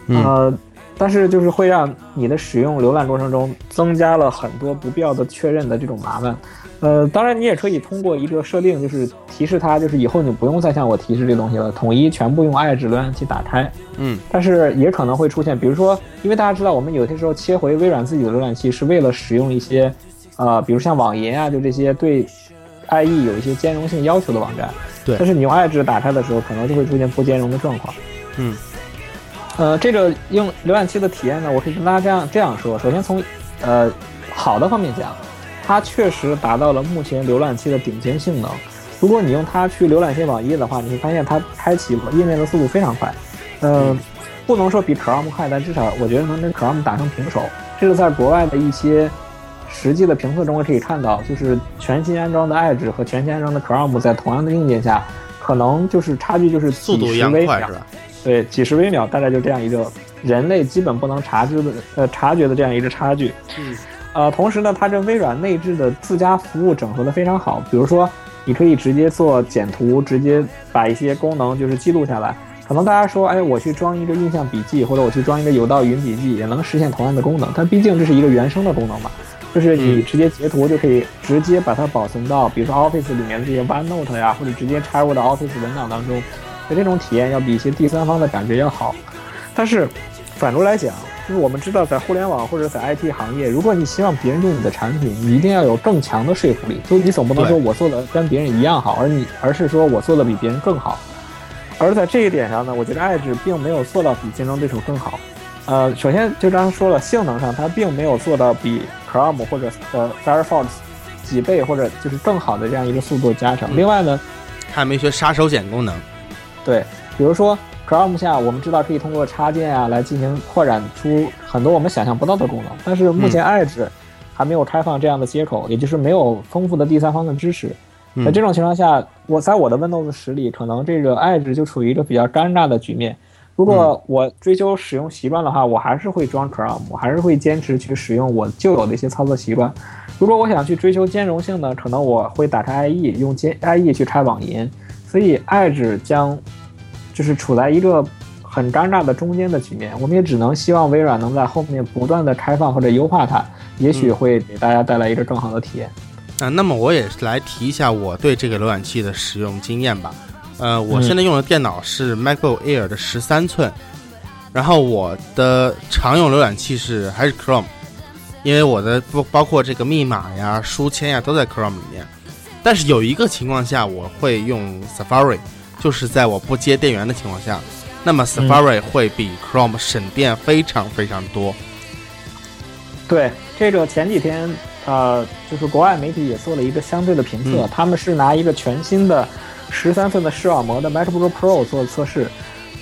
嗯呃，但是就是会让你的使用浏览过程中增加了很多不必要的确认的这种麻烦。呃，当然你也可以通过一个设定，就是提示它，就是以后你不用再向我提示这东西了，统一全部用 Edge 浏览器打开。嗯但是也可能会出现，比如说，因为大家知道，我们有些时候切回微软自己的浏览器是为了使用一些，呃，比如像网银啊，就这些对 IE 有一些兼容性要求的网站。对但是你用 Edge 打开的时候，可能就会出现不兼容的状况。嗯呃，这个用浏览器的体验呢，我可以跟大家这样这样说。首先从呃好的方面讲，它确实达到了目前浏览器的顶尖性能。如果你用它去浏览一些网页的话，你会发现它开启页面的速度非常快。嗯，不能说比 Chrome 快，但至少我觉得能跟 Chrome 打成平手。这个在国外的一些实际的评测中可以看到，就是全新安装的 Edge 和全新安装的 Chrome 在同样的硬件下，可能就是差距就是速度一几十微秒样快是。吧？对，几十微秒，大概就这样一个人类基本不能察知的呃察觉的这样一个差距。嗯，呃，同时呢，它这微软内置的自家服务整合的非常好，比如说你可以直接做简图，直接把一些功能就是记录下来。可能大家说，哎，我去装一个印象笔记，或者我去装一个有道云笔记，也能实现同样的功能。但毕竟这是一个原生的功能嘛，就是你直接截图就可以直接把它保存到，比如说 Office 里面的这些 OneNote 呀，或者直接插入到 Office 文档当中。那这种体验要比一些第三方的感觉要好。但是反过来讲，就是我们知道在互联网或者在 IT 行业，如果你希望别人用你的产品，你一定要有更强的说服力。就你总不能说我做的跟别人一样好，而你而是说我做的比别人更好。而在这一点上呢，我觉得 Edge 并没有做到比竞争对手更好。呃，首先就刚刚说了，性能上它并没有做到比 Chrome 或者呃 Firefox 几倍或者就是更好的这样一个速度加成。嗯另外呢，它还没学杀手锏功能。对，比如说 Chrome 下，我们知道可以通过插件啊来进行扩展出很多我们想象不到的功能，但是目前 Edge 还没有开放这样的接口，也就是没有丰富的第三方的支持。在嗯这种情况下，我在我的 Windows 十里，可能这个 Edge 就处于一个比较尴尬的局面。如果我追求使用习惯的话，我还是会装 Chrome，我还是会坚持去使用我旧有的一些操作习惯。如果我想去追求兼容性呢，可能我会打开 IE，用兼 IE 去开网银。所以 Edge 将就是处在一个很尴尬的中间的局面。我们也只能希望微软能在后面不断的开放或者优化它，也许会给大家带来一个更好的体验。啊，那么我也来提一下我对这个浏览器的使用经验吧。呃，我现在用的电脑是 MacBook Air 的十三寸，然后我的常用浏览器是还是 Chrome，因为我的不包括这个密码呀、书签呀都在 Chrome 里面。但是有一个情况下我会用 Safari，就是在我不接电源的情况下，那么 Safari 会比 Chrome 省电非常非常多。对，这个前几天，呃，就是国外媒体也做了一个相对的评测，嗯他们是拿一个全新的十三寸的视网膜的 MacBook Pro 做测试，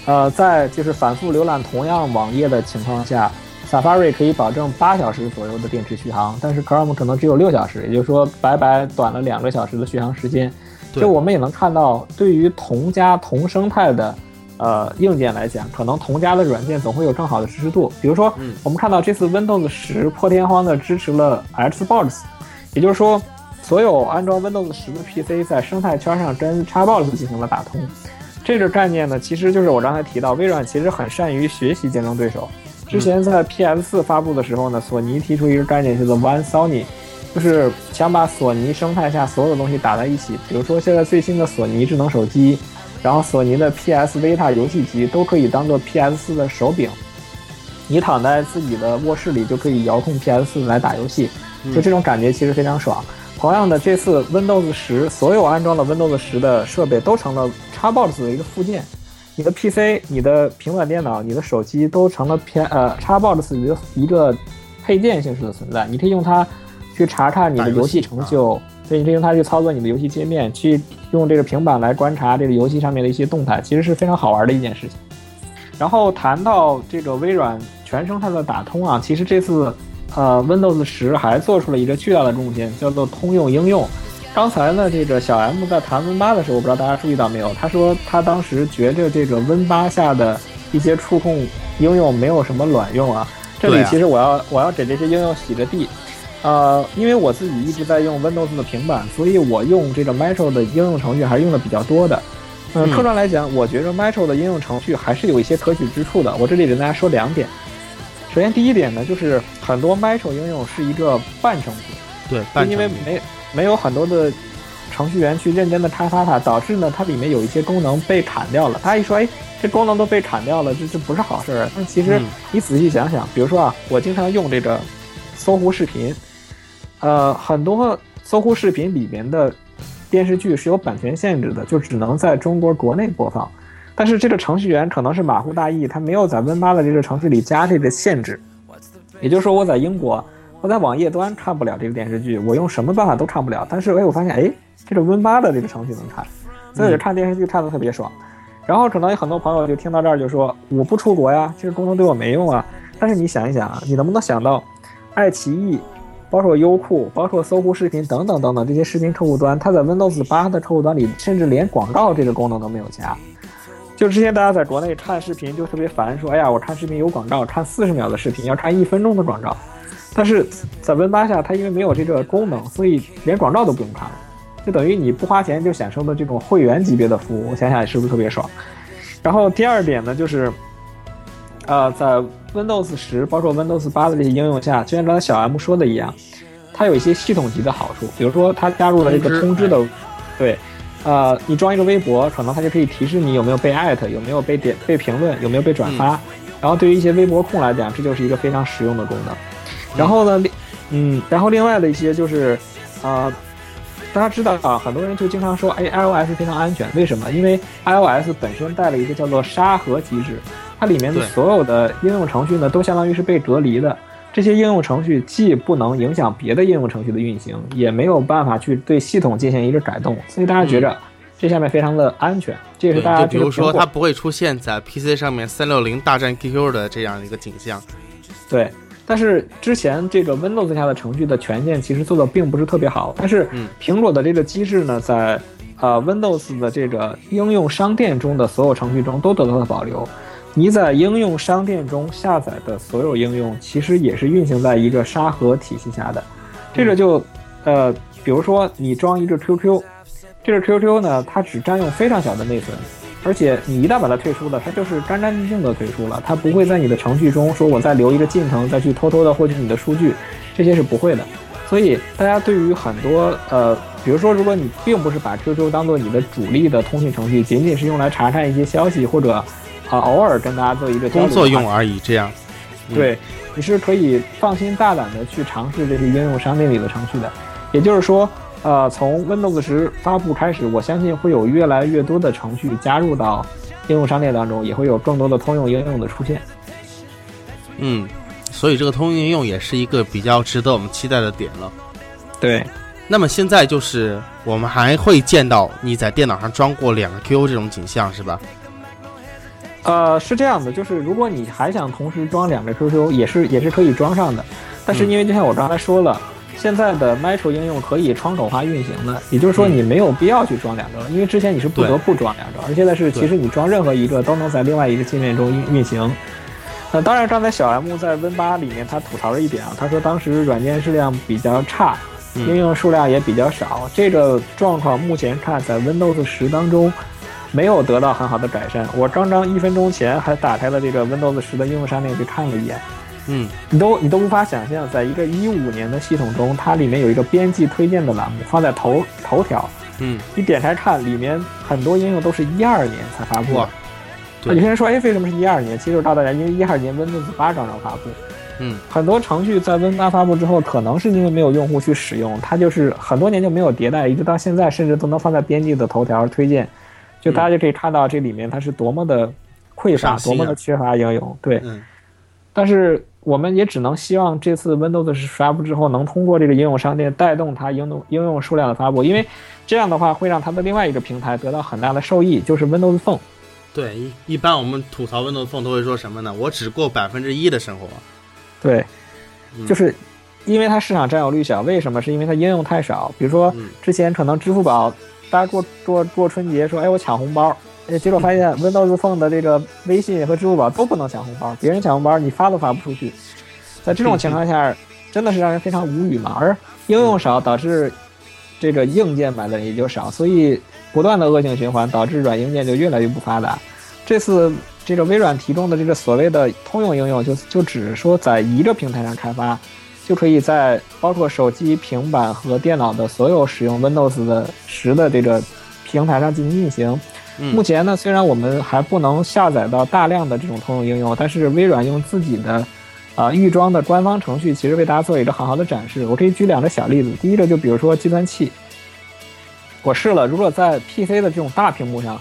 呃，在就是反复浏览同样网页的情况下，Safari 可以保证八小时左右的电池续航，但是 Chrome 可能只有六小时，也就是说白白短了两个小时的续航时间。对就我们也能看到，对于同家同生态的呃硬件来讲，可能同家的软件总会有更好的支持度。比如说，嗯我们看到这次 Windows 十破天荒的支持了 Xbox，也就是说，所有安装 Windows 十的 PC 在生态圈上跟 Xbox 进行了打通。这个概念呢，其实就是我刚才提到，微软其实很善于学习竞争对手。之前在 PS 四发布的时候呢，索尼提出一个概念叫做 One Sony，就是想把索尼生态下所有的东西打在一起。比如说现在最新的索尼智能手机，然后索尼的 PS Vita 游戏机都可以当做 PS 四的手柄，你躺在自己的卧室里就可以遥控 PS 四来打游戏，就这种感觉其实非常爽。同样的，这次 Windows 十所有安装了 Windows 十的设备都成了 Xbox 的一个附件，你的 PC、你的平板电脑、你的手机都成了偏呃 Xbox 的一个配件形式的存在，你可以用它去查看你的游戏成就，对，你可以用它去操作你的游戏界面，去用这个平板来观察这个游戏上面的一些动态，其实是非常好玩的一件事情。然后谈到这个微软全生态的打通啊，其实这次呃 Windows 十还做出了一个巨大的贡献，叫做通用应用。刚才呢，这个小 M 在谈 Win 八的时候，我不知道大家注意到没有，他说他当时觉着这个 Win 八下的一些触控应用没有什么卵用啊。这里其实我要我要给这些应用洗个地，呃，因为我自己一直在用 Windows 的平板，所以我用这个 Metro 的应用程序还是用的比较多的。嗯，嗯客观来讲，我觉着 Metro 的应用程序还是有一些可取之处的。我这里跟大家说两点。首先，第一点呢，就是很多 Metro 应用是一个半成品，对，因为没没有很多的程序员去认真的开发它，导致呢它里面有一些功能被砍掉了。他一说，哎，这功能都被砍掉了，这这不是好事儿。但其实嗯你仔细想想，比如说啊，我经常用这个搜狐视频，呃，很多搜狐视频里面的电视剧是有版权限制的，就只能在中国国内播放。但是这个程序员可能是马虎大意，他没有在 Win 八的这个程序里加这个限制，也就是说我在英国我在网页端看不了这个电视剧，我用什么办法都看不了。但是哎，我发现哎，这个 Win 八的这个程序能看，所以我就看电视剧看的特别爽。然后可能有很多朋友就听到这儿就说，我不出国呀，这个功能对我没用啊。但是你想一想啊，你能不能想到，爱奇艺，包括优酷，包括搜狐视频等等等等这些视频客户端，它在 Windows 八的客户端里，甚至连广告这个功能都没有加。就之前大家在国内看视频就特别烦，说哎呀，我看视频有广告，看四十秒的视频要看一分钟的广告。但是在 Win 八下，它因为没有这个功能，所以连广告都不用看了，就等于你不花钱就享受的这种会员级别的服务。我想想是不是特别爽？然后第二点呢，就是，呃，在 Windows 十包括 Windows 八的这些应用下，就像刚才小 M 说的一样，它有一些系统级的好处，比如说它加入了这个通知的，对。呃，你装一个微博，可能它就可以提示你有没有被艾特，有没有被点、被评论，有没有被转发。然后对于一些微博控来讲，这就是一个非常实用的功能。然后呢，嗯，然后另外的一些就是，啊，大家知道啊，很多人就经常说，哎，iOS 非常安全，为什么？因为 iOS 本身带了一个叫做沙盒机制，它里面的所有的应用程序呢，都相当于是被隔离的。这些应用程序既不能影响别的应用程序的运行，也没有办法去对系统进行一个改动，所以大家觉着这下面非常的安全。这也是大家比如说它不会出现在 PC 上面三六零大战 QQ 的这样一个景象。对，但是之前这个 Windows 下的程序的权限其实做的并不是特别好，但是苹果的这个机制呢，在呃 Windows 的这个应用商店中的所有程序中都得到了保留。你在应用商店中下载的所有应用，其实也是运行在一个沙盒体系下的。这个就，呃，比如说你装一个 QQ，这个 QQ 呢，它只占用非常小的内存，而且你一旦把它退出了，它就是干干净净的退出了，它不会在你的程序中说我再留一个进程再去偷偷的获取你的数据，这些是不会的。所以大家对于很多呃，比如说如果你并不是把 QQ 当做你的主力的通讯程序，仅仅是用来查看一些消息或者。啊，偶尔跟大家做一个工作用而已，这样，对，你是可以放心大胆的去尝试这些应用商店里的程序的。也就是说，呃，从 Windows 十发布开始，我相信会有越来越多的程序加入到应用商店当中，也会有更多的通用应用的出现。嗯，所以这个通用应用也是一个比较值得我们期待的点了。对，那么现在就是我们还会见到你在电脑上装过两个 QQ 这种景象，是吧？呃，是这样的，就是如果你还想同时装两个 QQ，也是也是可以装上的。但是因为就像我刚才说了，现在的 Metro 应用可以窗口化运行的，也就是说你没有必要去装两个，因为之前你是不得不装两个，而现在是其实你装任何一个都能在另外一个界面中运运行。那当然，刚才小 M 在 Win 八里面他吐槽了一点啊，他说当时软件质量比较差，应用数量也比较少。这个状况目前看在 Windows 十当中。没有得到很好的改善。我刚刚一分钟前还打开了这个 Windows 十的应用商店去看了一眼，嗯，你都你都无法想象，在一个一五年的系统中，它里面有一个编辑推荐的栏目放在头头条，嗯，你点开看，里面很多应用都是一二年才发布。有些人说，哎，为什么是一二年？其实告诉大家，因为一二年 Windows 八刚刚发布，嗯，很多程序在 Win 八发布之后，可能是因为没有用户去使用，它就是很多年就没有迭代，一直到现在，甚至都能放在编辑的头条推荐。就大家就可以看到这里面它是多么的匮乏，多么的缺乏应用。对，但是我们也只能希望这次 Windows 发布之后，能通过这个应用商店带动它应用应用数量的发布，因为这样的话会让它的另外一个平台得到很大的受益，就是 Windows Phone。对，一一般我们吐槽 Windows Phone 都会说什么呢？我只过百分之一的生活。对，就是因为它市场占有率小，为什么？是因为它应用太少。比如说之前可能支付宝。大家过过过春节说，哎，我抢红包，结果发现 Windows Phone 的这个微信和支付宝都不能抢红包，别人抢红包你发都发不出去。在这种情况下，真的是让人非常无语嘛。而应用少导致这个硬件买的人也就少，所以不断的恶性循环，导致软硬件就越来越不发达。这次这个微软提供的这个所谓的通用应用，就就只说在一个平台上开发。就可以在包括手机、平板和电脑的所有使用 Windows 的十的这个平台上进行运行。目前呢，虽然我们还不能下载到大量的这种通用应用，但是微软用自己的啊预装的官方程序，其实为大家做一个很好的展示。我可以举两个小例子。第一个就比如说计算器，我试了，如果在 PC 的这种大屏幕上，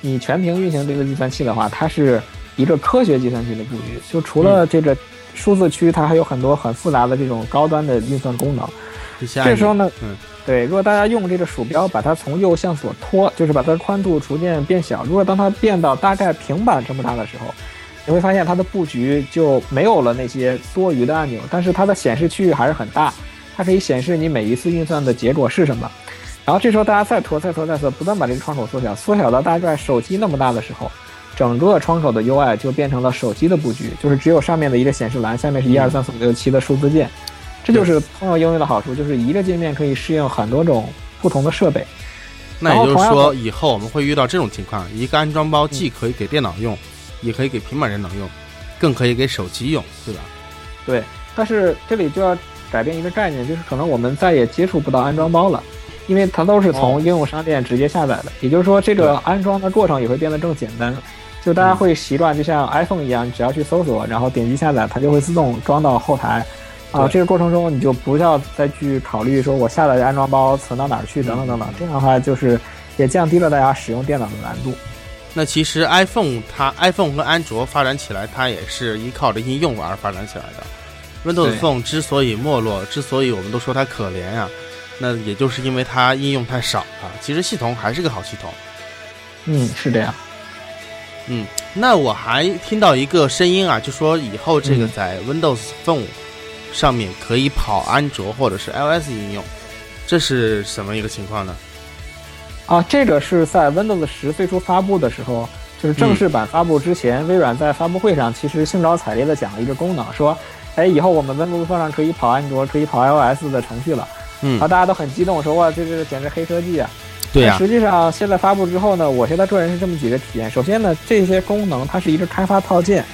你全屏运行这个计算器的话，它是一个科学计算器的布局，就除了这个。数字区它还有很多很复杂的这种高端的运算功能。这时候呢，嗯，对，如果大家用这个鼠标把它从右向左拖，就是把它的宽度逐渐变小。如果当它变到大概平板这么大的时候，你会发现它的布局就没有了那些多余的按钮，但是它的显示区域还是很大，它可以显示你每一次运算的结果是什么。然后这时候大家再拖、再拖、再拖，不断把这个窗口缩小，缩小到大概手机那么大的时候，整个窗口的 UI 就变成了手机的布局，就是只有上面的一个显示栏，下面是一二三四五六七的数字键。这就是通用应用的好处，就是一个界面可以适应很多种不同的设备。那也就是说，以后我们会遇到这种情况：一个安装包既可以给电脑用，也可以给平板电脑用，更可以给手机用，对吧？对。但是这里就要改变一个概念，就是可能我们再也接触不到安装包了，因为它都是从应用商店直接下载的。也就是说，这个安装的过程也会变得更简单。就大家会习惯，就像 iPhone 一样，只要去搜索，然后点击下载，它就会自动装到后台。啊，这个过程中你就不要再去考虑说我下载的安装包存到哪儿去等等等等，这样的话就是也降低了大家使用电脑的难度。那其实 iPhone 它 iPhone 和安卓发展起来，它也是依靠着应用而发展起来的。Windows Phone 之所以没落，之所以我们都说它可怜呀，那也就是因为它应用太少了。其实系统还是个好系统。嗯，是这样。嗯，那我还听到一个声音啊，就说以后这个在 Windows Phone。上面可以跑安卓或者是 iOS 应用，这是什么一个情况呢？啊，这个是在 Windows 十最初发布的时候，就是正式版发布之前，微软在发布会上其实兴高采烈的讲了一个功能，说，哎，以后我们 Windows Phone 上可以跑安卓，可以跑 iOS 的程序了。嗯，啊，大家都很激动，说哇，这这简直黑科技啊！对呀。实际上现在发布之后呢，我现在个人是这么几个体验。首先呢，这些功能它是一个开发套件，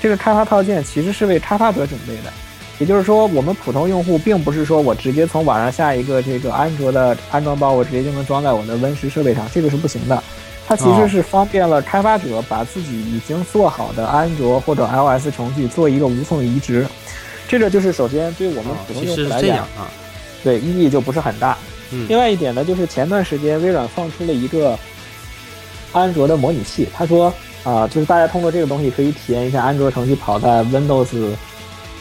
这个开发套件其实是为开发者准备的。也就是说，我们普通用户并不是说我直接从网上下一个这个安卓的安装包，我直接就能装在我的 Win 十设备上，这个是不行的。它其实是方便了开发者把自己已经做好的安卓或者 iOS 程序做一个无缝移植。这个就是首先对我们普通用户来讲啊，对意义就不是很大。嗯。另外一点呢，就是前段时间微软放出了一个安卓的模拟器，他说啊，就是大家通过这个东西可以体验一下安卓程序跑在 Windows。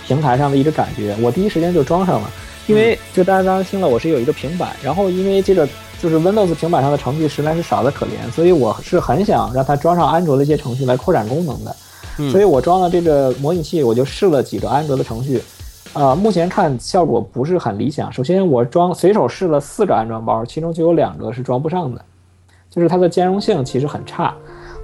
平台上的一个感觉，我第一时间就装上了，因为就大家刚刚听了，我是有一个平板，然后因为这个就是 Windows 平板上的程序实在是少的可怜，所以我是很想让它装上安卓的一些程序来扩展功能的，所以我装了这个模拟器，我就试了几个安卓的程序，啊，目前看效果不是很理想。首先我装随手试了四个安装包，其中就有两个是装不上的，就是它的兼容性其实很差。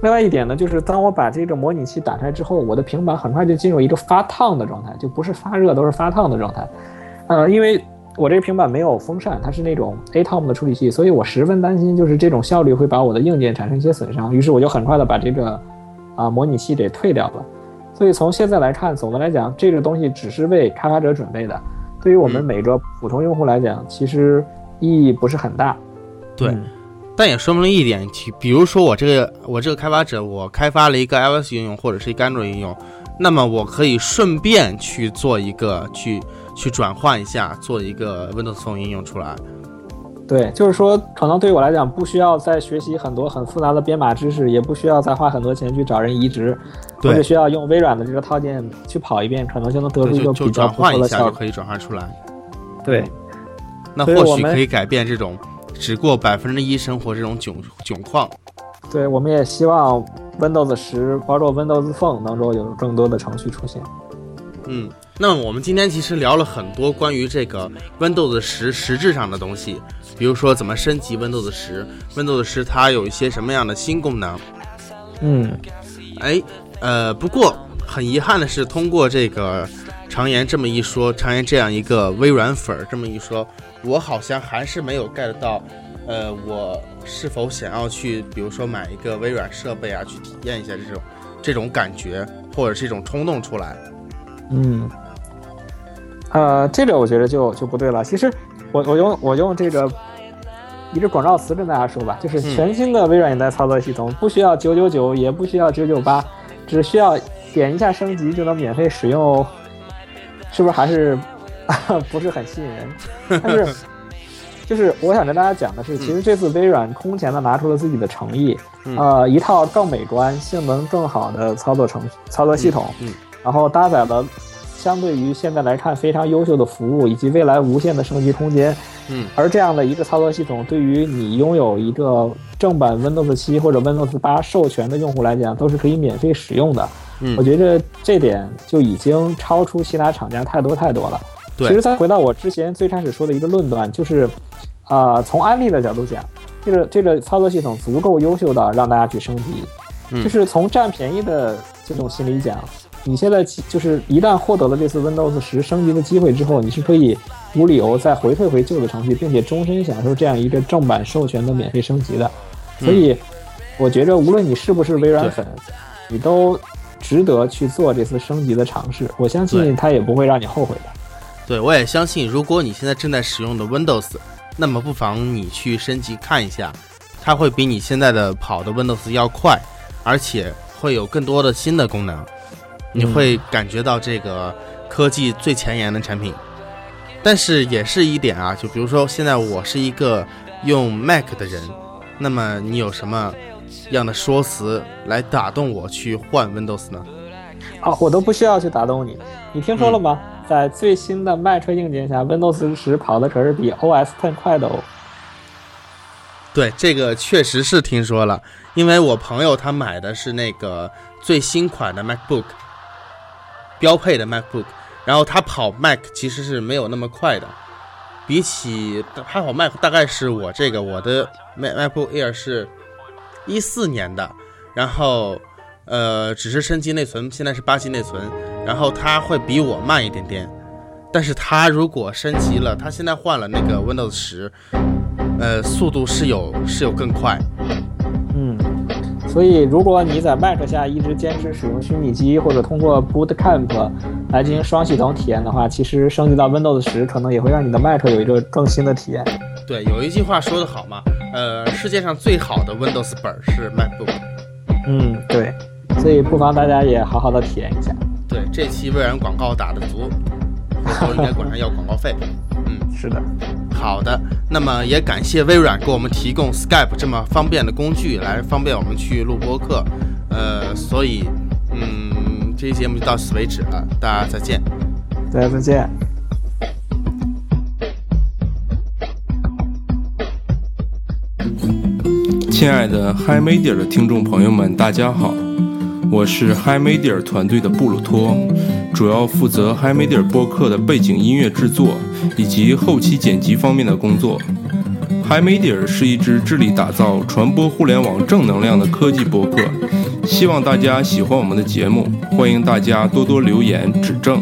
另外一点呢，就是当我把这个模拟器打开之后，我的平板很快就进入一个发烫的状态，就不是发热，都是发烫的状态。呃，因为我这个平板没有风扇，它是那种 Atom 的处理器，所以我十分担心，就是这种效率会把我的硬件产生一些损伤。于是我就很快的把这个啊模拟器给退掉了。所以从现在来看，总的来讲，这个东西只是为开发者准备的，对于我们每个普通用户来讲，其实意义不是很大。对。但也说明了一点，比如说我这个我这个开发者，我开发了一个 iOS 应用或者是一个安卓应用，那么我可以顺便去做一个去去转换一下，做一个 Windows Phone 应用出来。对，就是说可能对于我来讲，不需要再学习很多很复杂的编码知识，也不需要再花很多钱去找人移植，对，只需要用微软的这个套件去跑一遍，可能就能得出一个比较不错的效果。就可以转换出来。对，那或许可以改变这种。只过百分之一生活这种窘窘况，对，我们也希望 Windows 十，包括 Windows Phone 能够有更多的程序出现。嗯，那我们今天其实聊了很多关于这个 Windows 十实质上的东西，比如说怎么升级 Windows 十，Windows 十它有一些什么样的新功能。嗯，哎，呃，不过很遗憾的是，通过这个常言这么一说，常言这样一个微软粉儿这么一说。我好像还是没有 get 到，呃，我是否想要去，比如说买一个微软设备啊，去体验一下这种这种感觉，或者是一种冲动出来。嗯，呃，这个我觉得就就不对了。其实我我用我用这个一个广告词跟大家说吧，就是全新的微软代操作系统，不需要九九九，也不需要九九八，只需要点一下升级就能免费使用哦，是不是还是？不是很吸引人，但是 就是我想跟大家讲的是，其实这次微软空前的拿出了自己的诚意，呃，一套更美观、性能更好的操作程操作系统，然后搭载了相对于现在来看非常优秀的服务以及未来无限的升级空间。嗯，而这样的一个操作系统，对于你拥有一个正版 Windows 七或者 Windows 八授权的用户来讲，都是可以免费使用的。嗯我觉得这点就已经超出其他厂家太多太多了。对其实再回到我之前最开始说的一个论断，就是，啊、从安利的角度讲，这个这个操作系统足够优秀的让大家去升级。嗯就是从占便宜的这种心理讲，你现在就是一旦获得了这次 Windows 十升级的机会之后，你是可以无理由再回退回旧的程序，并且终身享受这样一个正版授权的免费升级的。所以，我觉着无论你是不是微软粉，你都值得去做这次升级的尝试。我相信它也不会让你后悔的。对，我也相信，如果你现在正在使用的 Windows，那么不妨你去升级看一下，它会比你现在的跑的 Windows 要快，而且会有更多的新的功能，你会感觉到这个科技最前沿的产品。但是也是一点啊，就比如说现在我是一个用 Mac 的人，那么你有什么样的说辞来打动我去换 Windows 呢？啊，我都不需要去打动你。你听说了吗？在最新的 Mac 硬件下，Windows 十跑的可是比 OS Ten 快的哦。对，这个确实是听说了，因为我朋友他买的是那个最新款的 MacBook，标配的 MacBook，然后他跑 Mac 其实是没有那么快的，比起他跑 Mac 大概是我这个我的 Mac MacBook Air 是一四年的，然后呃只是升级内存，现在是八 G 内存，然后它会比我慢一点点，但是它如果升级了，它现在换了那个 Windows 十。呃，速度是有是有更快，所以如果你在 Mac 下一直坚持使用虚拟机，或者通过 Boot Camp 来进行双系统体验的话，其实升级到 Windows 十可能也会让你的 Mac 有一个更新的体验。对，有一句话说得好嘛，呃，世界上最好的 Windows 本儿是 MacBook。嗯，对，所以不妨大家也好好的体验一下。对，这期微软广告打得足，回头应该管上要广告费。嗯，是的，好的，那么也感谢微软给我们提供 Skype 这么方便的工具，来方便我们去录播客。呃，所以，嗯，这期节目就到此为止了，大家再见。大家再见。亲爱的 Hi Media 的听众朋友们，大家好，我是 Hi Media 团队的布鲁托，主要负责 Hi Media 播客的背景音乐制作以及后期剪辑方面的工作。Hi Media 是一支致力打造传播互联网正能量的科技播客，希望大家喜欢我们的节目，欢迎大家多多留言指正。